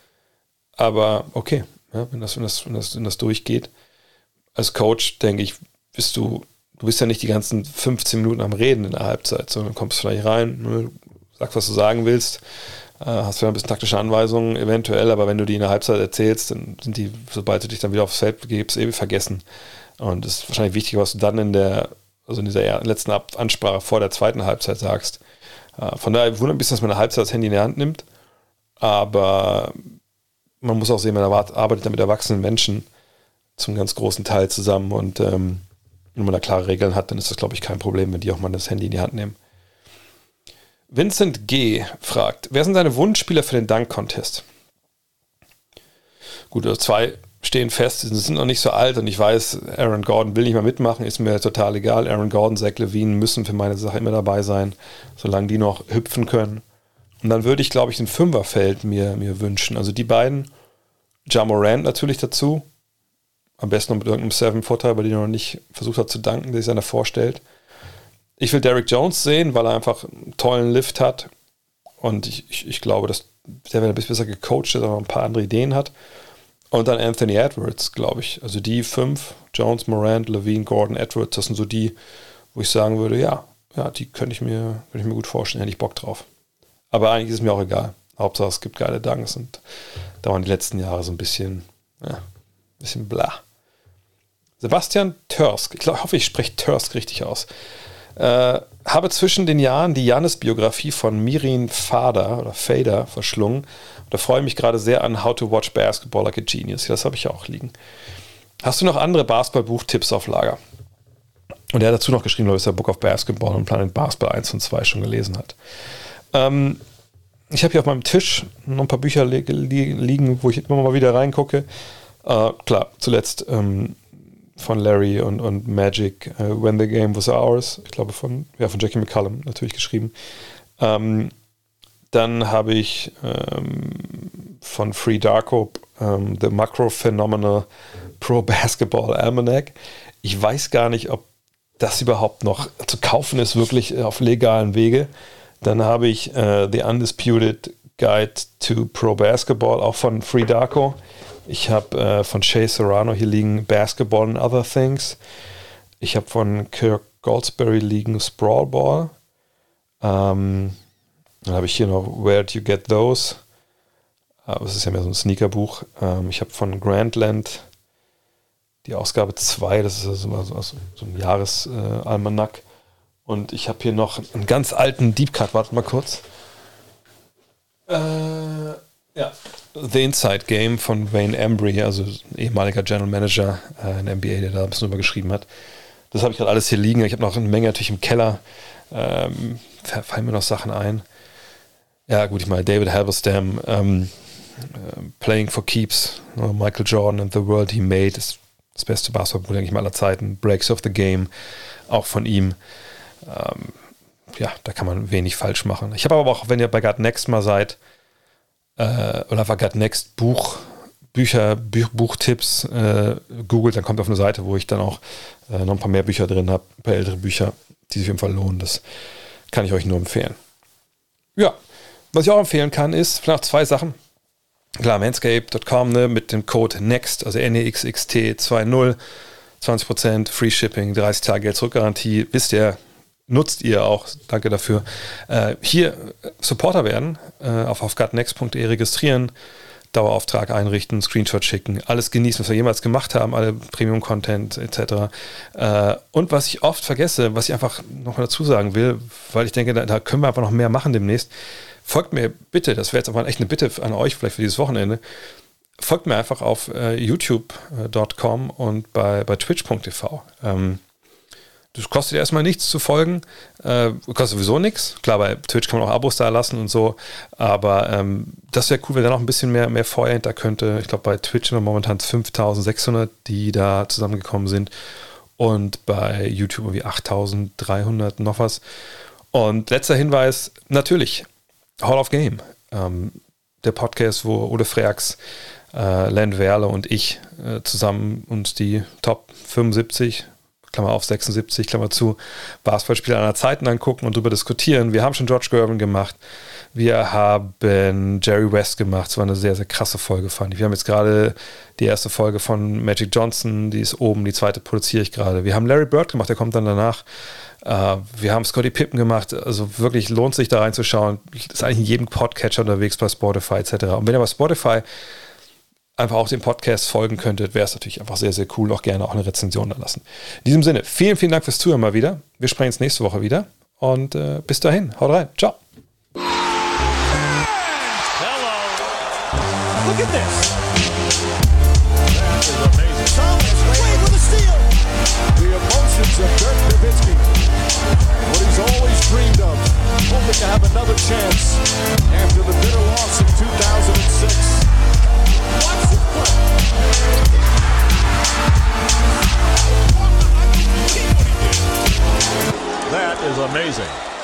Aber okay, ja, wenn, das, wenn, das, wenn, das, wenn das durchgeht. Als Coach, denke ich, bist du, du bist ja nicht die ganzen 15 Minuten am Reden in der Halbzeit, sondern kommst vielleicht rein, ne, sagst, was du sagen willst, äh, hast vielleicht ein bisschen taktische Anweisungen eventuell, aber wenn du die in der Halbzeit erzählst, dann sind die, sobald du dich dann wieder aufs Feld begibst, ewig vergessen. Und es ist wahrscheinlich wichtig, was du dann in der, also in dieser letzten Ansprache vor der zweiten Halbzeit sagst. Äh, von daher wundert ein bisschen, dass man eine Halbzeit das Handy in der Hand nimmt. Aber man muss auch sehen, man arbeitet da mit erwachsenen Menschen zum ganz großen Teil zusammen. Und ähm, wenn man da klare Regeln hat, dann ist das, glaube ich, kein Problem, wenn die auch mal das Handy in die Hand nehmen. Vincent G. fragt, wer sind deine Wunschspieler für den Dunk-Contest? Gut, also zwei stehen fest, sie sind noch nicht so alt und ich weiß, Aaron Gordon will nicht mehr mitmachen, ist mir total egal. Aaron Gordon, Zach Levine müssen für meine Sache immer dabei sein, solange die noch hüpfen können. Und dann würde ich, glaube ich, den Fünferfeld mir, mir wünschen. Also die beiden, Jamorant natürlich dazu, am besten noch mit irgendeinem Seven-Footer, bei dem er noch nicht versucht hat zu danken, der sich seiner vorstellt. Ich will Derrick Jones sehen, weil er einfach einen tollen Lift hat. Und ich, ich, ich glaube, dass der, wenn ein bisschen besser gecoacht ist, aber ein paar andere Ideen hat. Und dann Anthony Edwards, glaube ich. Also die fünf, Jones, Morant, Levine, Gordon, Edwards, das sind so die, wo ich sagen würde, ja, ja, die könnte ich mir, könnte ich mir gut vorstellen, hätte ich Bock drauf. Aber eigentlich ist es mir auch egal. Hauptsache es gibt geile Dunks und da waren die letzten Jahre so ein bisschen, ja, ein bisschen bla. Sebastian Törsk, ich, glaub, ich hoffe, ich spreche Törsk richtig aus. Äh, habe zwischen den Jahren die Janis-Biografie von Mirin Fader oder Fader verschlungen. Da freue ich mich gerade sehr an How to Watch Basketball Like a Genius. Das habe ich auch liegen. Hast du noch andere Basketball-Buchtipps auf Lager? Und er hat dazu noch geschrieben, dass er Book of Basketball und Planet Basketball 1 und 2 schon gelesen hat. Ähm, ich habe hier auf meinem Tisch noch ein paar Bücher li li liegen, wo ich immer mal wieder reingucke. Äh, klar, zuletzt ähm, von Larry und, und Magic, uh, When the Game Was Ours, ich glaube von, ja, von Jackie McCallum natürlich geschrieben. Ähm, dann habe ich ähm, von Free Darko ähm, The Macro Phenomenal Pro Basketball Almanac. Ich weiß gar nicht, ob das überhaupt noch zu kaufen ist, wirklich auf legalen Wege. Dann habe ich äh, The Undisputed Guide to Pro Basketball, auch von Free Darko. Ich habe äh, von Shay Serrano hier liegen Basketball and Other Things. Ich habe von Kirk Goldsberry liegen Sprawl Ball. Ähm, dann habe ich hier noch Where Do You Get Those? Aber es ist ja mehr so ein Sneakerbuch. Ähm, ich habe von Grandland die Ausgabe 2, das ist also so, so, so ein Jahresalmanack. Äh, Und ich habe hier noch einen ganz alten Deep Cut, warte mal kurz. Äh, ja. The Inside Game von Wayne Embry, also ehemaliger General Manager äh, in NBA, der da ein bisschen drüber geschrieben hat. Das habe ich gerade alles hier liegen. Ich habe noch eine Menge natürlich im Keller. Ähm, fallen mir noch Sachen ein. Ja, gut, ich meine, David Halberstam, ähm, äh, Playing for Keeps, ne, Michael Jordan and the World He Made, ist das beste Basketballbuch, denke ich mal, aller Zeiten. Breaks of the Game, auch von ihm. Ähm, ja, da kann man wenig falsch machen. Ich habe aber auch, wenn ihr bei God Next mal seid, äh, oder God Next Buch, Bücher, Buch, Buchtipps äh, googelt, dann kommt auf eine Seite, wo ich dann auch äh, noch ein paar mehr Bücher drin habe, ein paar ältere Bücher, die sich auf jeden Fall lohnen. Das kann ich euch nur empfehlen. Ja, was ich auch empfehlen kann, ist vielleicht zwei Sachen. Klar, manscape.com ne, mit dem Code NEXT, also NEXXT20, 20% Free Shipping, 30 Tage Geld zurückgarantie. Wisst ihr, nutzt ihr auch. Danke dafür. Äh, hier Supporter werden, äh, auf aufgutnext.de registrieren, Dauerauftrag einrichten, Screenshot schicken, alles genießen, was wir jemals gemacht haben, alle Premium-Content etc. Äh, und was ich oft vergesse, was ich einfach noch dazu sagen will, weil ich denke, da, da können wir einfach noch mehr machen demnächst folgt mir bitte, das wäre jetzt aber echt eine Bitte an euch vielleicht für dieses Wochenende, folgt mir einfach auf äh, youtube.com und bei, bei twitch.tv. Ähm, das kostet erstmal nichts zu folgen, äh, kostet sowieso nichts. Klar, bei Twitch kann man auch Abos da lassen und so, aber ähm, das wäre cool, wenn da noch ein bisschen mehr, mehr Feuer hinter könnte. Ich glaube, bei Twitch sind wir momentan 5600, die da zusammengekommen sind und bei YouTube irgendwie 8300 noch was. Und letzter Hinweis, natürlich, Hall of Game, ähm, der Podcast, wo Ole Freaks, äh, Len Werle und ich äh, zusammen uns die Top 75, Klammer auf 76, Klammer zu, Basketballspieler aller Zeiten angucken und darüber diskutieren. Wir haben schon George Gervin gemacht. Wir haben Jerry West gemacht. Es war eine sehr, sehr krasse Folge, fand ich. Wir haben jetzt gerade die erste Folge von Magic Johnson, die ist oben, die zweite produziere ich gerade. Wir haben Larry Bird gemacht, der kommt dann danach. Uh, wir haben Scotty Pippen gemacht, also wirklich lohnt sich da reinzuschauen. Ist eigentlich in jedem Podcatcher unterwegs bei Spotify etc. Und wenn ihr bei Spotify einfach auch dem Podcast folgen könntet, wäre es natürlich einfach sehr, sehr cool. Auch gerne auch eine Rezension da lassen. In diesem Sinne, vielen, vielen Dank fürs Zuhören mal wieder. Wir sprechen uns nächste Woche wieder und äh, bis dahin, haut rein. Ciao. Hello. Look at this. That is amazing. Thomas Wade with a steal. The emotions of Dirk Nowitzki. What he's always dreamed of. Hoping to have another chance after the bitter loss in 2006. Watch this play. That is amazing.